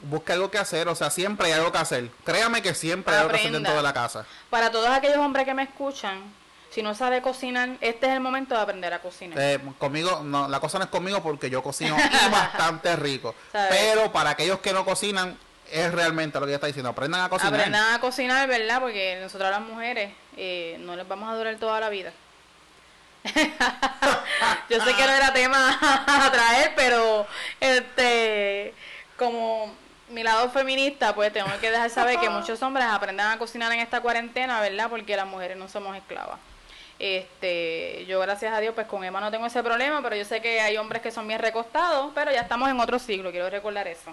[SPEAKER 1] Busca algo que hacer, o sea, siempre hay algo que hacer. Créame que siempre hay algo que hacer dentro de la casa.
[SPEAKER 2] Para todos aquellos hombres que me escuchan, si no sabe cocinar, este es el momento de aprender a cocinar.
[SPEAKER 1] Eh, conmigo, no, la cosa no es conmigo porque yo cocino bastante rico. Pero para aquellos que no cocinan, es realmente lo que ella está diciendo. Aprendan a cocinar.
[SPEAKER 2] Aprendan a cocinar, ¿verdad? Porque nosotras las mujeres eh, no les vamos a durar toda la vida. yo sé que no era tema a traer, pero este como mi lado feminista, pues tengo que dejar saber que muchos hombres aprendan a cocinar en esta cuarentena, ¿verdad? Porque las mujeres no somos esclavas. Este, yo gracias a Dios, pues con Emma no tengo ese problema, pero yo sé que hay hombres que son bien recostados, pero ya estamos en otro siglo, quiero recordar eso.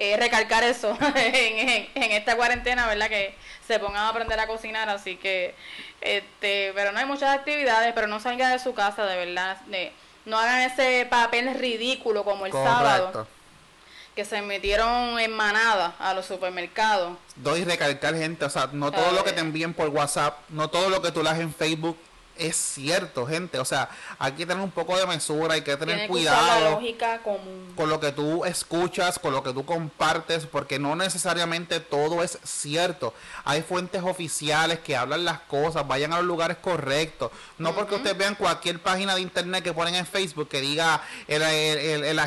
[SPEAKER 2] Eh, recalcar eso en, en, esta cuarentena, ¿verdad? Que se pongan a aprender a cocinar, así que, este, pero no hay muchas actividades, pero no salgan de su casa, de verdad, de, no hagan ese papel ridículo como el sábado que se metieron en manada a los supermercados.
[SPEAKER 1] Doy recalcar gente, o sea, no todo lo que te envíen por WhatsApp, no todo lo que tú leas en Facebook es cierto, gente. O sea, hay que tener un poco de mesura, hay que tener cuidado con lo que tú escuchas, con lo que tú compartes, porque no necesariamente todo es cierto. Hay fuentes oficiales que hablan las cosas, vayan a los lugares correctos. No porque ustedes vean cualquier página de internet que ponen en Facebook que diga el, el, el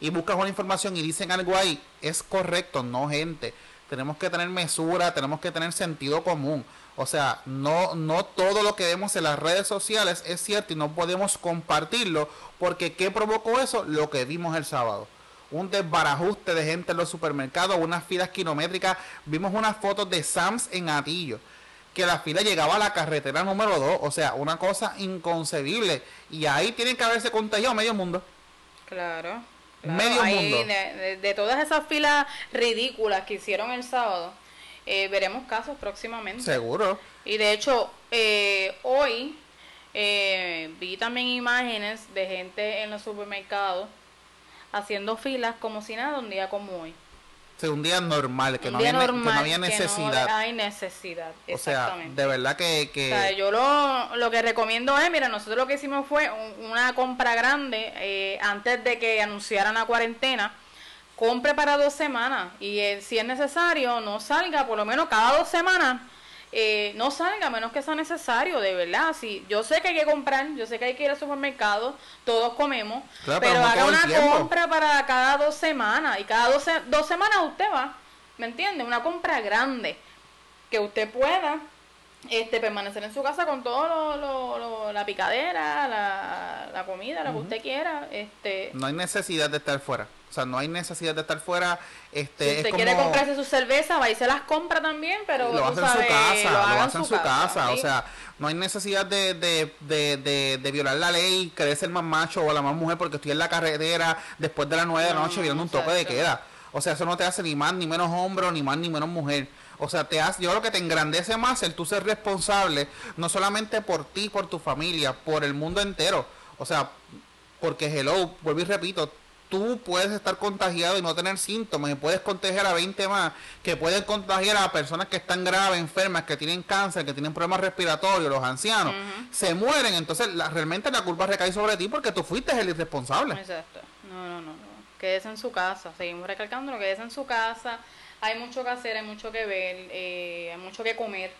[SPEAKER 1] y buscas una información y dicen algo ahí, es correcto, no gente. Tenemos que tener mesura, tenemos que tener sentido común. O sea, no, no todo lo que vemos en las redes sociales es cierto y no podemos compartirlo porque ¿qué provocó eso? Lo que vimos el sábado. Un desbarajuste de gente en los supermercados, unas filas kilométricas. Vimos unas fotos de Sams en Atillo, que la fila llegaba a la carretera número 2. O sea, una cosa inconcebible. Y ahí tienen que haberse contagiado medio mundo.
[SPEAKER 2] Claro. Medio mundo. de todas esas filas ridículas que hicieron el sábado eh, veremos casos próximamente.
[SPEAKER 1] Seguro.
[SPEAKER 2] Y de hecho, eh, hoy eh, vi también imágenes de gente en los supermercados haciendo filas como si nada un día como hoy.
[SPEAKER 1] un día normal, que, no, había, necesidad.
[SPEAKER 2] hay necesidad,
[SPEAKER 1] O sea, de verdad que...
[SPEAKER 2] yo lo, lo que recomiendo es, mira, nosotros lo que hicimos fue una compra grande eh, antes de que anunciaran la cuarentena. Compre para dos semanas y eh, si es necesario, no salga por lo menos cada dos semanas eh, no salga a menos que sea necesario, de verdad. Si, yo sé que hay que comprar, yo sé que hay que ir al supermercado, todos comemos, pero, haga una compra para cada dos semanas y cada dos, dos semanas usted va, ¿me entiende? Una compra grande que usted pueda este permanecer en su casa con todo lo, la picadera, la, la comida, lo que usted quiera. este
[SPEAKER 1] No hay necesidad de estar fuera. O sea, no hay necesidad de estar fuera. Este,
[SPEAKER 2] si usted quiere comprarse su cerveza, va y se las compra también, pero
[SPEAKER 1] lo hace en su casa, lo, hace en su casa. O sea, no hay necesidad de, de, de, de, violar la ley, querer ser más macho o la más mujer porque estoy en la carretera después de las nueve de la noche viendo un toque de queda. O sea, eso no te hace ni más ni menos hombre, ni más ni menos mujer. O sea, te hace, yo creo que te engrandece más el tú ser responsable, no solamente por ti, por tu familia, por el mundo entero. O sea, porque hello, vuelvo y repito, tú puedes estar contagiado y no tener síntomas y puedes contagiar a 20 más que pueden contagiar a personas que están graves, enfermas, que tienen cáncer, que tienen problemas respiratorios, los ancianos, se mueren, entonces la, realmente la culpa recae sobre ti porque tú fuiste el irresponsable.
[SPEAKER 2] Exacto. No, no, no, no. Quédese en su casa, seguimos recalcando, quédese en su casa, hay mucho que hacer, hay mucho que ver, eh, hay mucho que comer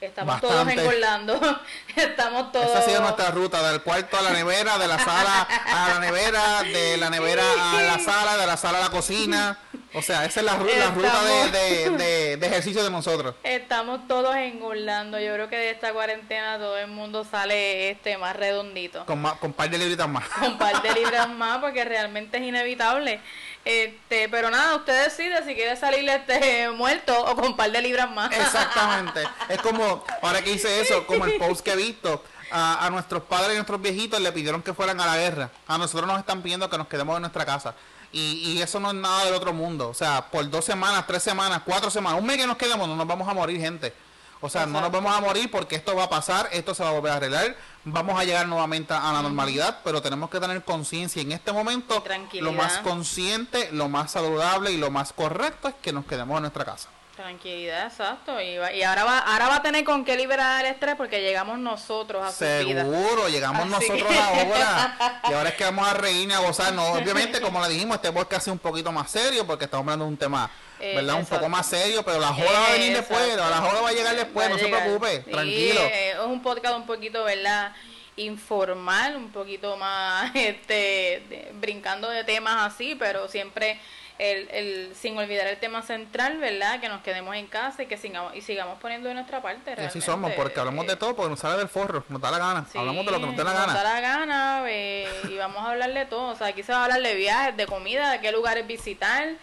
[SPEAKER 2] Estamos todos engordando. Estamos todos.
[SPEAKER 1] Esa ha sido nuestra ruta, del cuarto a la nevera, de la sala a la nevera, de la nevera a la sala, de la sala a la cocina. O sea, esa es la, la ruta de, de, de, ejercicio de nosotros.
[SPEAKER 2] Estamos todos engordando. Yo creo que de esta cuarentena todo el mundo sale este más redondito.
[SPEAKER 1] Con, más, con un par de libritas más.
[SPEAKER 2] Con un par de libras más, porque realmente es inevitable. Este, pero nada, usted decide si quiere salir este muerto o con un par de libras más.
[SPEAKER 1] Exactamente. es como, ahora que hice eso, como el post que he visto. A, a, nuestros padres y nuestros viejitos le pidieron que fueran a la guerra. A nosotros nos están pidiendo que nos quedemos en nuestra casa. Y, y eso no es nada del otro mundo. O sea, por dos semanas, tres semanas, cuatro semanas, un mes que nos quedemos, no nos vamos a morir, gente. O sea, no nos vamos a morir porque esto va a pasar, esto se va a volver a arreglar, vamos a llegar nuevamente a la normalidad, pero tenemos que tener conciencia en este momento. Lo más consciente, lo más saludable y lo más correcto es que nos quedemos en nuestra casa.
[SPEAKER 2] Tranquilidad, exacto. Y, y, ahora va ahora va a tener con qué liberar el estrés porque llegamos nosotros a
[SPEAKER 1] su Seguro, llegamos nosotros ahora. y ahora es que vamos a reír y a gozar. No, obviamente, como le dijimos, este podcast es un poquito más serio porque estamos hablando de un tema ¿verdad? un poco más serio, pero la joda va a venir después, la joda va a llegar después, no se preocupe, tranquilo.
[SPEAKER 2] es un podcast un poquito, ¿verdad? informal, un poquito más este brincando de temas así, pero siempre el, el, sin olvidar el tema central, ¿verdad? Que nos quedemos en casa y que sigamos, y sigamos poniendo de nuestra parte.
[SPEAKER 1] Y así somos, porque hablamos de todo, porque nos sale del forro, nos da la gana. hablamos de lo que nos da la gana.
[SPEAKER 2] Nos da la gana eh, y vamos a hablar de todo. O sea, aquí se va a hablar de viajes, de comida, de qué lugares visitar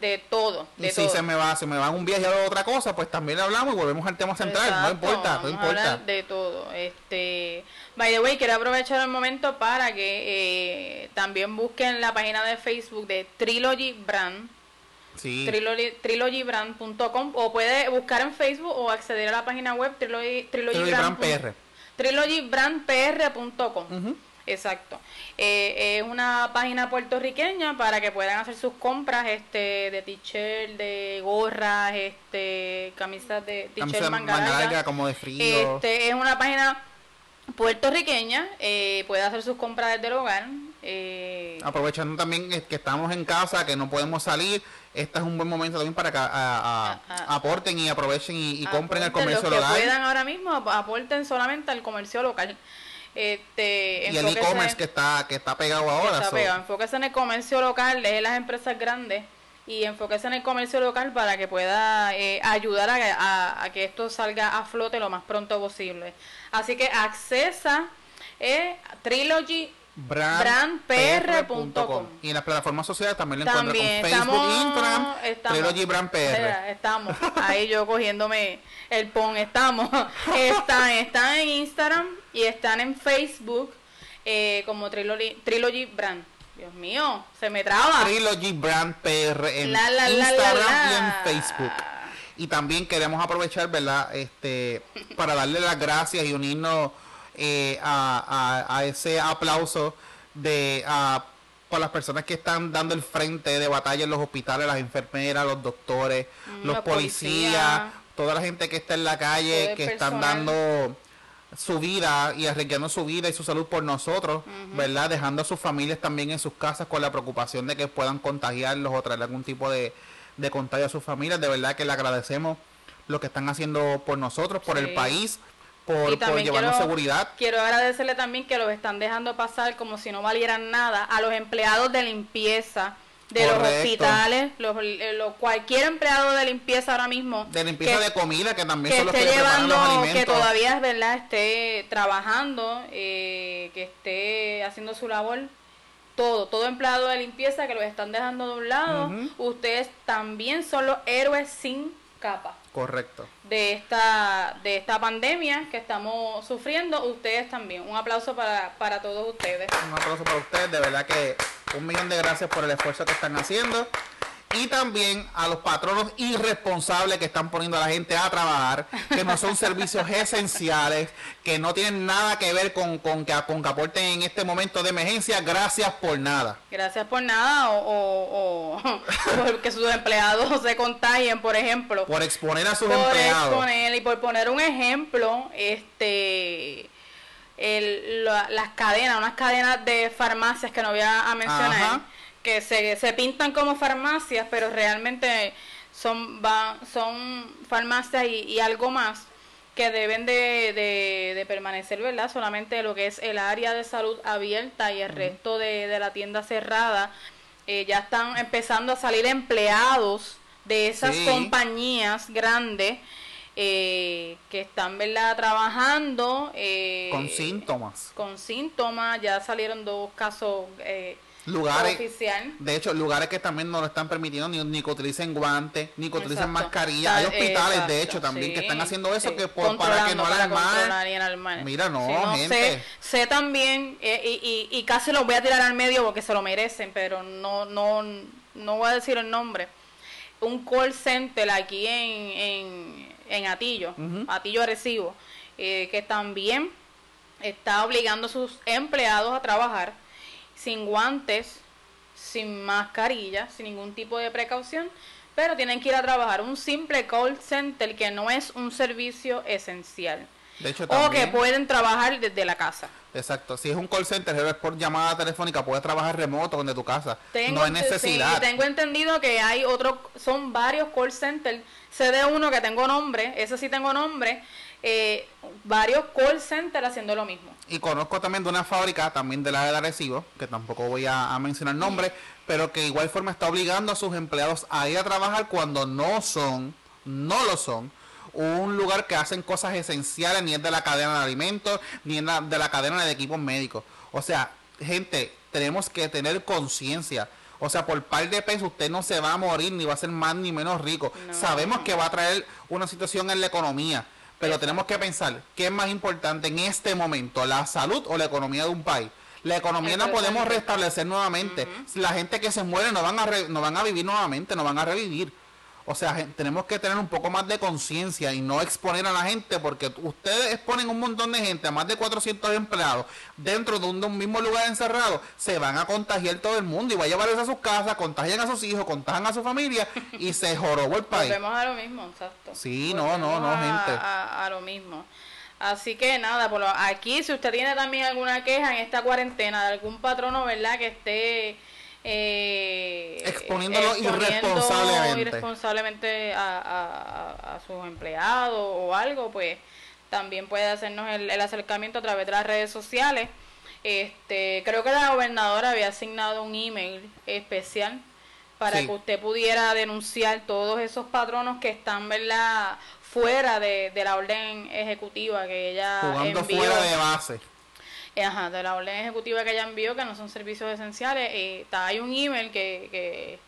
[SPEAKER 2] de todo.
[SPEAKER 1] y si se me va, se me va un viaje a otra cosa, pues también hablamos y volvemos al tema central, no importa, no importa.
[SPEAKER 2] de todo. Este, by the way, quiero aprovechar el momento para que eh, también busquen la página de Facebook de Trilogy Brand.
[SPEAKER 1] Sí.
[SPEAKER 2] trilogybrand.com o puede buscar en Facebook o acceder a la página web Trilogy, Trilogy, Brand, PR. trilogybrandpr.com. Exacto. Eh, es una página puertorriqueña para que puedan hacer sus compras este de t-shirt, de gorras, este camisas de t-shirt manga,
[SPEAKER 1] como de frío.
[SPEAKER 2] Este es una página puertorriqueña, eh, puede hacer sus compras desde el hogar. Eh,
[SPEAKER 1] Aprovechando también que estamos en casa, que no podemos salir, este es un buen momento también para que aporten y aprovechen y, compren el comercio
[SPEAKER 2] los
[SPEAKER 1] local.
[SPEAKER 2] Que puedan ahora mismo, aporten solamente al comercio local. Este,
[SPEAKER 1] y el e-commerce que está, que está pegado ahora.
[SPEAKER 2] Está pegado. Enfóquese en el comercio local, de las empresas grandes y enfóquese en el comercio local para que pueda eh, ayudar a, que esto salga a flote lo más pronto posible. Así que accesa eh, Trilogy brandpr.com
[SPEAKER 1] y en las plataformas sociales también lo encuentran con Facebook, Instagram, Trilogy Brand PR.
[SPEAKER 2] Estamos ahí yo cogiéndome el pon, estamos. Están, están en Instagram y están en Facebook eh, como Trilogy, Trilogy Brand. Dios mío, se me traba.
[SPEAKER 1] Trilogy Brand PR en Instagram y en Facebook. Y también queremos aprovechar, ¿verdad? Este, para darle las gracias y unirnos eh, a, a, ese aplauso de por las personas que están dando el frente de batalla en los hospitales, las enfermeras, los doctores, mm, los policías, toda la gente que está en la calle, que están dando su vida y arriesgando su vida y su salud por nosotros, ¿verdad? Dejando a sus familias también en sus casas con la preocupación de que puedan contagiarlos o traer algún tipo de, de contagio a sus familias. De verdad que le agradecemos lo que están haciendo por nosotros, por el país, por, por llevarnos seguridad.
[SPEAKER 2] Quiero agradecerle también que los están dejando pasar como si no valieran nada a los empleados de limpieza de los hospitales, los, cualquier empleado de limpieza ahora mismo.
[SPEAKER 1] De limpieza de comida, que también
[SPEAKER 2] que esté llevando, que todavía es verdad, esté trabajando, eh, que esté haciendo su labor. Todo, todo empleado de limpieza que los están dejando de un lado, ustedes también son los héroes sin capa.
[SPEAKER 1] Correcto.
[SPEAKER 2] De esta, de esta pandemia que estamos sufriendo, ustedes también. Un aplauso para, para todos ustedes.
[SPEAKER 1] Un aplauso para ustedes, de verdad que un millón de gracias por el esfuerzo que están haciendo y también a los patronos irresponsables que están poniendo a la gente a trabajar, que no son servicios esenciales, que no tienen nada que ver con, con, que, con que aporten en este momento de emergencia. Gracias por nada.
[SPEAKER 2] Gracias por nada o, o, porque sus empleados se contagien, por ejemplo.
[SPEAKER 1] Por exponer a sus empleados.
[SPEAKER 2] Exponer, y por poner un ejemplo, este... El, las cadenas, unas cadenas de farmacias que no voy a, mencionar, que se, se pintan como farmacias, pero realmente son, va, son farmacias y, algo más que deben de, de, permanecer, ¿verdad? Solamente lo que es el área de salud abierta y el resto de, de, la tienda cerrada. Eh, ya están empezando a salir empleados de esas compañías grandes eh, que están, ¿verdad? Trabajando. Eh,
[SPEAKER 1] con síntomas.
[SPEAKER 2] Con síntomas. Ya salieron dos casos eh,
[SPEAKER 1] lugares de hecho lugares que también no lo están permitiendo ni, que utilicen guantes ni que utilicen mascarilla. Hay hospitales de hecho también que están haciendo eso que por, para que no alarmar mira no, gente.
[SPEAKER 2] sé, también eh, y, y, casi los voy a tirar al medio porque se lo merecen pero no no no voy a decir el nombre. Un call center aquí en en, en Atillo Atillo Arecibo eh, que también está obligando a sus empleados a trabajar sin guantes, sin mascarilla, sin ningún tipo de precaución, pero tienen que ir a trabajar un simple call center que no es un servicio esencial.
[SPEAKER 1] De hecho,
[SPEAKER 2] o que pueden trabajar desde la casa.
[SPEAKER 1] Exacto. Si es un call center, es por llamada telefónica, puedes trabajar remoto desde tu casa. no hay necesidad.
[SPEAKER 2] tengo entendido que hay otro, son varios call centers. Sé de uno que tengo nombre, ese sí tengo nombre, eh, varios call centers haciendo lo mismo.
[SPEAKER 1] Y conozco también de una fábrica, también de la de Arecibo, que tampoco voy a, mencionar el nombre, pero que igual forma está obligando a sus empleados a ir a trabajar cuando no son, no lo son, un lugar que hacen cosas esenciales, ni es de la cadena de alimentos, ni es de la cadena de equipos médicos. O sea, gente, tenemos que tener conciencia. O sea, por par de pesos usted no se va a morir, ni va a ser más ni menos rico. Sabemos que va a traer una situación en la economía pero tenemos que pensar, ¿qué es más importante en este momento, la salud o la economía de un país? La economía no podemos restablecer nuevamente. La gente que se muere no van, a no van a vivir nuevamente, no van a revivir. O sea, tenemos que tener un poco más de conciencia y no exponer a la gente porque ustedes exponen un montón de gente, a más de 400 empleados, dentro de un, mismo lugar encerrado, se van a contagiar todo el mundo y va a llevarlos a sus casas, contagian a sus hijos, contagian a su familia y se jorobó el país.
[SPEAKER 2] Volvemos a lo mismo, exacto.
[SPEAKER 1] Sí, no, no, no, gente.
[SPEAKER 2] A, lo mismo. Así que nada, por aquí si usted tiene también alguna queja en esta cuarentena de algún patrono, ¿verdad? Que esté eh,
[SPEAKER 1] exponiéndolo irresponsablemente,
[SPEAKER 2] irresponsablemente a, sus empleados o algo, pues también puede hacernos el, acercamiento a través de las redes sociales. Este, creo que la gobernadora había asignado un email especial para que usted pudiera denunciar todos esos patronos que están, ¿verdad? fuera de, de la orden ejecutiva que ella
[SPEAKER 1] jugando fuera de base
[SPEAKER 2] Ajá, de la orden ejecutiva que ella envió, que no son servicios esenciales. Eh, hay un email que, que,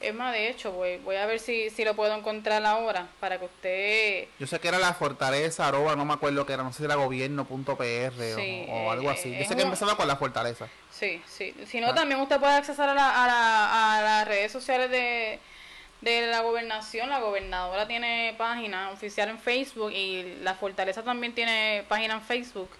[SPEAKER 2] es más, de hecho, voy, voy a ver si, si lo puedo encontrar ahora para que usted...
[SPEAKER 1] Yo sé que era la fortaleza, arroba, no me acuerdo que era, no sé si era gobierno.pr sí, o, o, algo así. Yo sé que empezaba con la fortaleza.
[SPEAKER 2] Sí, sí. Si no, ah. también usted puede acceder a, la, a, la, a las redes sociales de, de la gobernación. La gobernadora tiene página oficial en Facebook y la fortaleza también tiene página en Facebook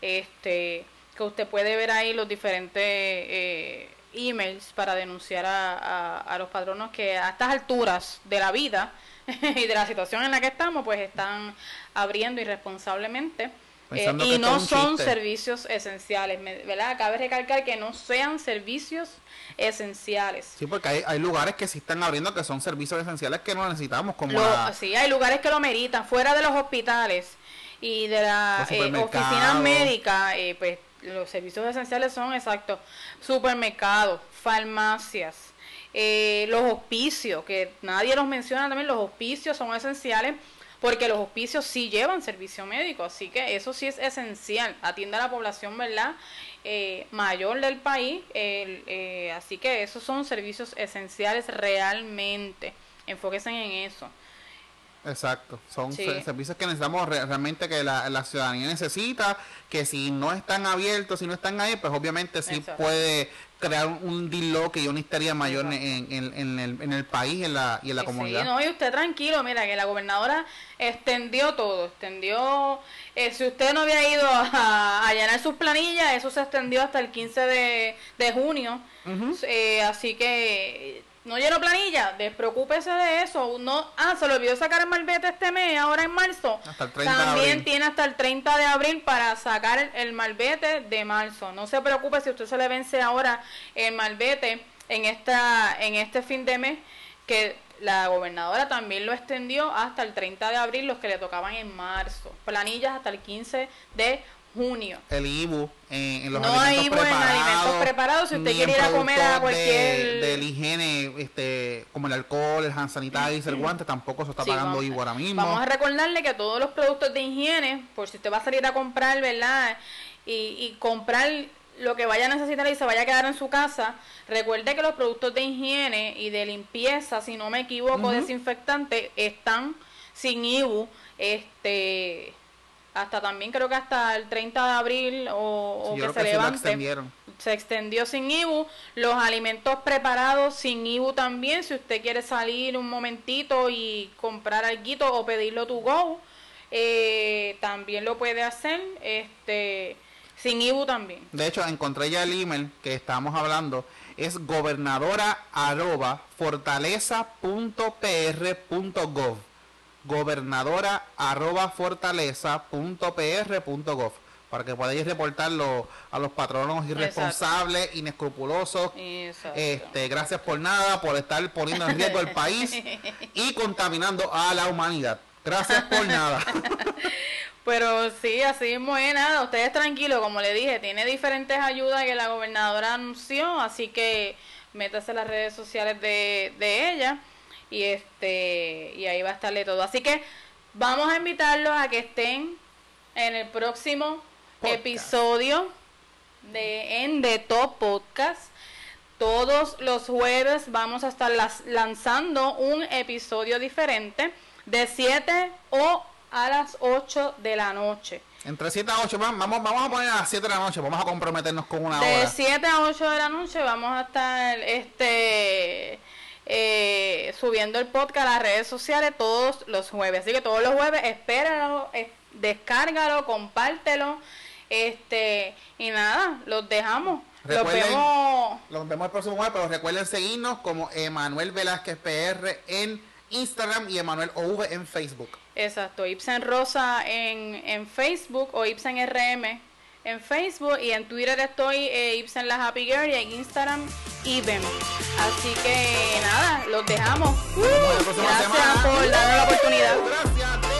[SPEAKER 2] este que usted puede ver ahí los diferentes eh, emails para denunciar a, a, los patronos que a estas alturas de la vida y de la situación en la que estamos, pues están abriendo irresponsablemente. Eh, y no son servicios esenciales, ¿verdad? Cabe recalcar que no sean servicios esenciales.
[SPEAKER 1] Sí, porque hay, hay lugares que sí están abriendo que son servicios esenciales que no necesitamos, como
[SPEAKER 2] Sí, hay lugares que lo meritan, fuera de los hospitales y de las eh, oficinas médicas, eh, pues los servicios esenciales son, exacto, supermercados, farmacias, eh, los hospicios, que nadie los menciona también, los hospicios son esenciales porque los hospicios sí llevan servicio médico, así que eso sí es esencial, atiende a la población, ¿verdad? Eh, mayor del país, eh, así que esos son servicios esenciales realmente, enfóquense en eso.
[SPEAKER 1] Exacto, son servicios que necesitamos realmente que la, ciudadanía necesita, que si no están abiertos, si no están ahí, pues obviamente sí puede crear un disloque y una histeria mayor en, el, en, el, país en la, y en la comunidad.
[SPEAKER 2] Sí, no, y usted tranquilo, mira que la gobernadora extendió todo, extendió, eh, si usted no había ido a, llenar sus planillas, eso se extendió hasta el 15 de, de junio, eh, así que no llenó planilla, despreocúpese de eso. No, ah, se le olvidó sacar el malvete este mes, ahora en marzo. También tiene hasta el 30 de abril para sacar el, malvete de marzo. No se preocupe si usted se le vence ahora el malvete en esta en este fin de mes que la gobernadora también lo extendió hasta el 30 de abril los que le tocaban en marzo. Planillas hasta el 15 de junio.
[SPEAKER 1] El IBU en, los
[SPEAKER 2] no
[SPEAKER 1] alimentos
[SPEAKER 2] hay preparados. en alimentos preparados. Si usted quiere ir a comer a cualquier.
[SPEAKER 1] De, higiene, este, como el alcohol, el hand sanitizer, el guante, tampoco se está pagando IBU ahora mismo.
[SPEAKER 2] Vamos a recordarle que todos los productos de higiene, por si usted va a salir a comprar, ¿verdad? Y, y comprar lo que vaya a necesitar y se vaya a quedar en su casa, recuerde que los productos de higiene y de limpieza, si no me equivoco, desinfectante, están sin IBU. Este hasta también creo que hasta el 30 de abril o, que se levante. Se extendió sin IBU. Los alimentos preparados sin IBU también. Si usted quiere salir un momentito y comprar algo o pedirlo to go, eh, también lo puede hacer. Este sin IBU también.
[SPEAKER 1] De hecho, encontré ya el email que estamos hablando. Es gobernadora arroba fortaleza.pr.gov gobernadora arroba fortaleza.pr.gov para que podáis reportarlo a los patronos irresponsables, inescrupulosos. Este, gracias por nada, por estar poniendo en riesgo el país y contaminando a la humanidad. Gracias por nada.
[SPEAKER 2] Pero sí, así es nada. Ustedes tranquilos, como le dije, tiene diferentes ayudas que la gobernadora anunció, así que métase en las redes sociales de, de ella y este y ahí va a estarle todo. Así que vamos a invitarlos a que estén en el próximo episodio de en The Top Podcast. Todos los jueves vamos a estar lanzando un episodio diferente de 7 o a las 8 de la noche.
[SPEAKER 1] Entre 7 a 8, vamos, vamos a poner a las 7 de la noche, vamos a comprometernos con una hora.
[SPEAKER 2] De 7 a 8 de la noche vamos a estar este eh, subiendo el podcast a las redes sociales todos los jueves. Así que todos los jueves espéralo, descárgalo, compártelo. Este, y nada, los dejamos. los vemos.
[SPEAKER 1] Los vemos el próximo jueves, pero recuerden seguirnos como Emanuel Velázquez PR en Instagram y Emanuel OV en Facebook.
[SPEAKER 2] Exacto, Ibsen Rosa en, en Facebook o Ibsen RM en Facebook y en Twitter estoy eh, Ibsen la Happy Girl y en Instagram Iben. Así que nada, los dejamos. gracias por darnos la oportunidad. Gracias.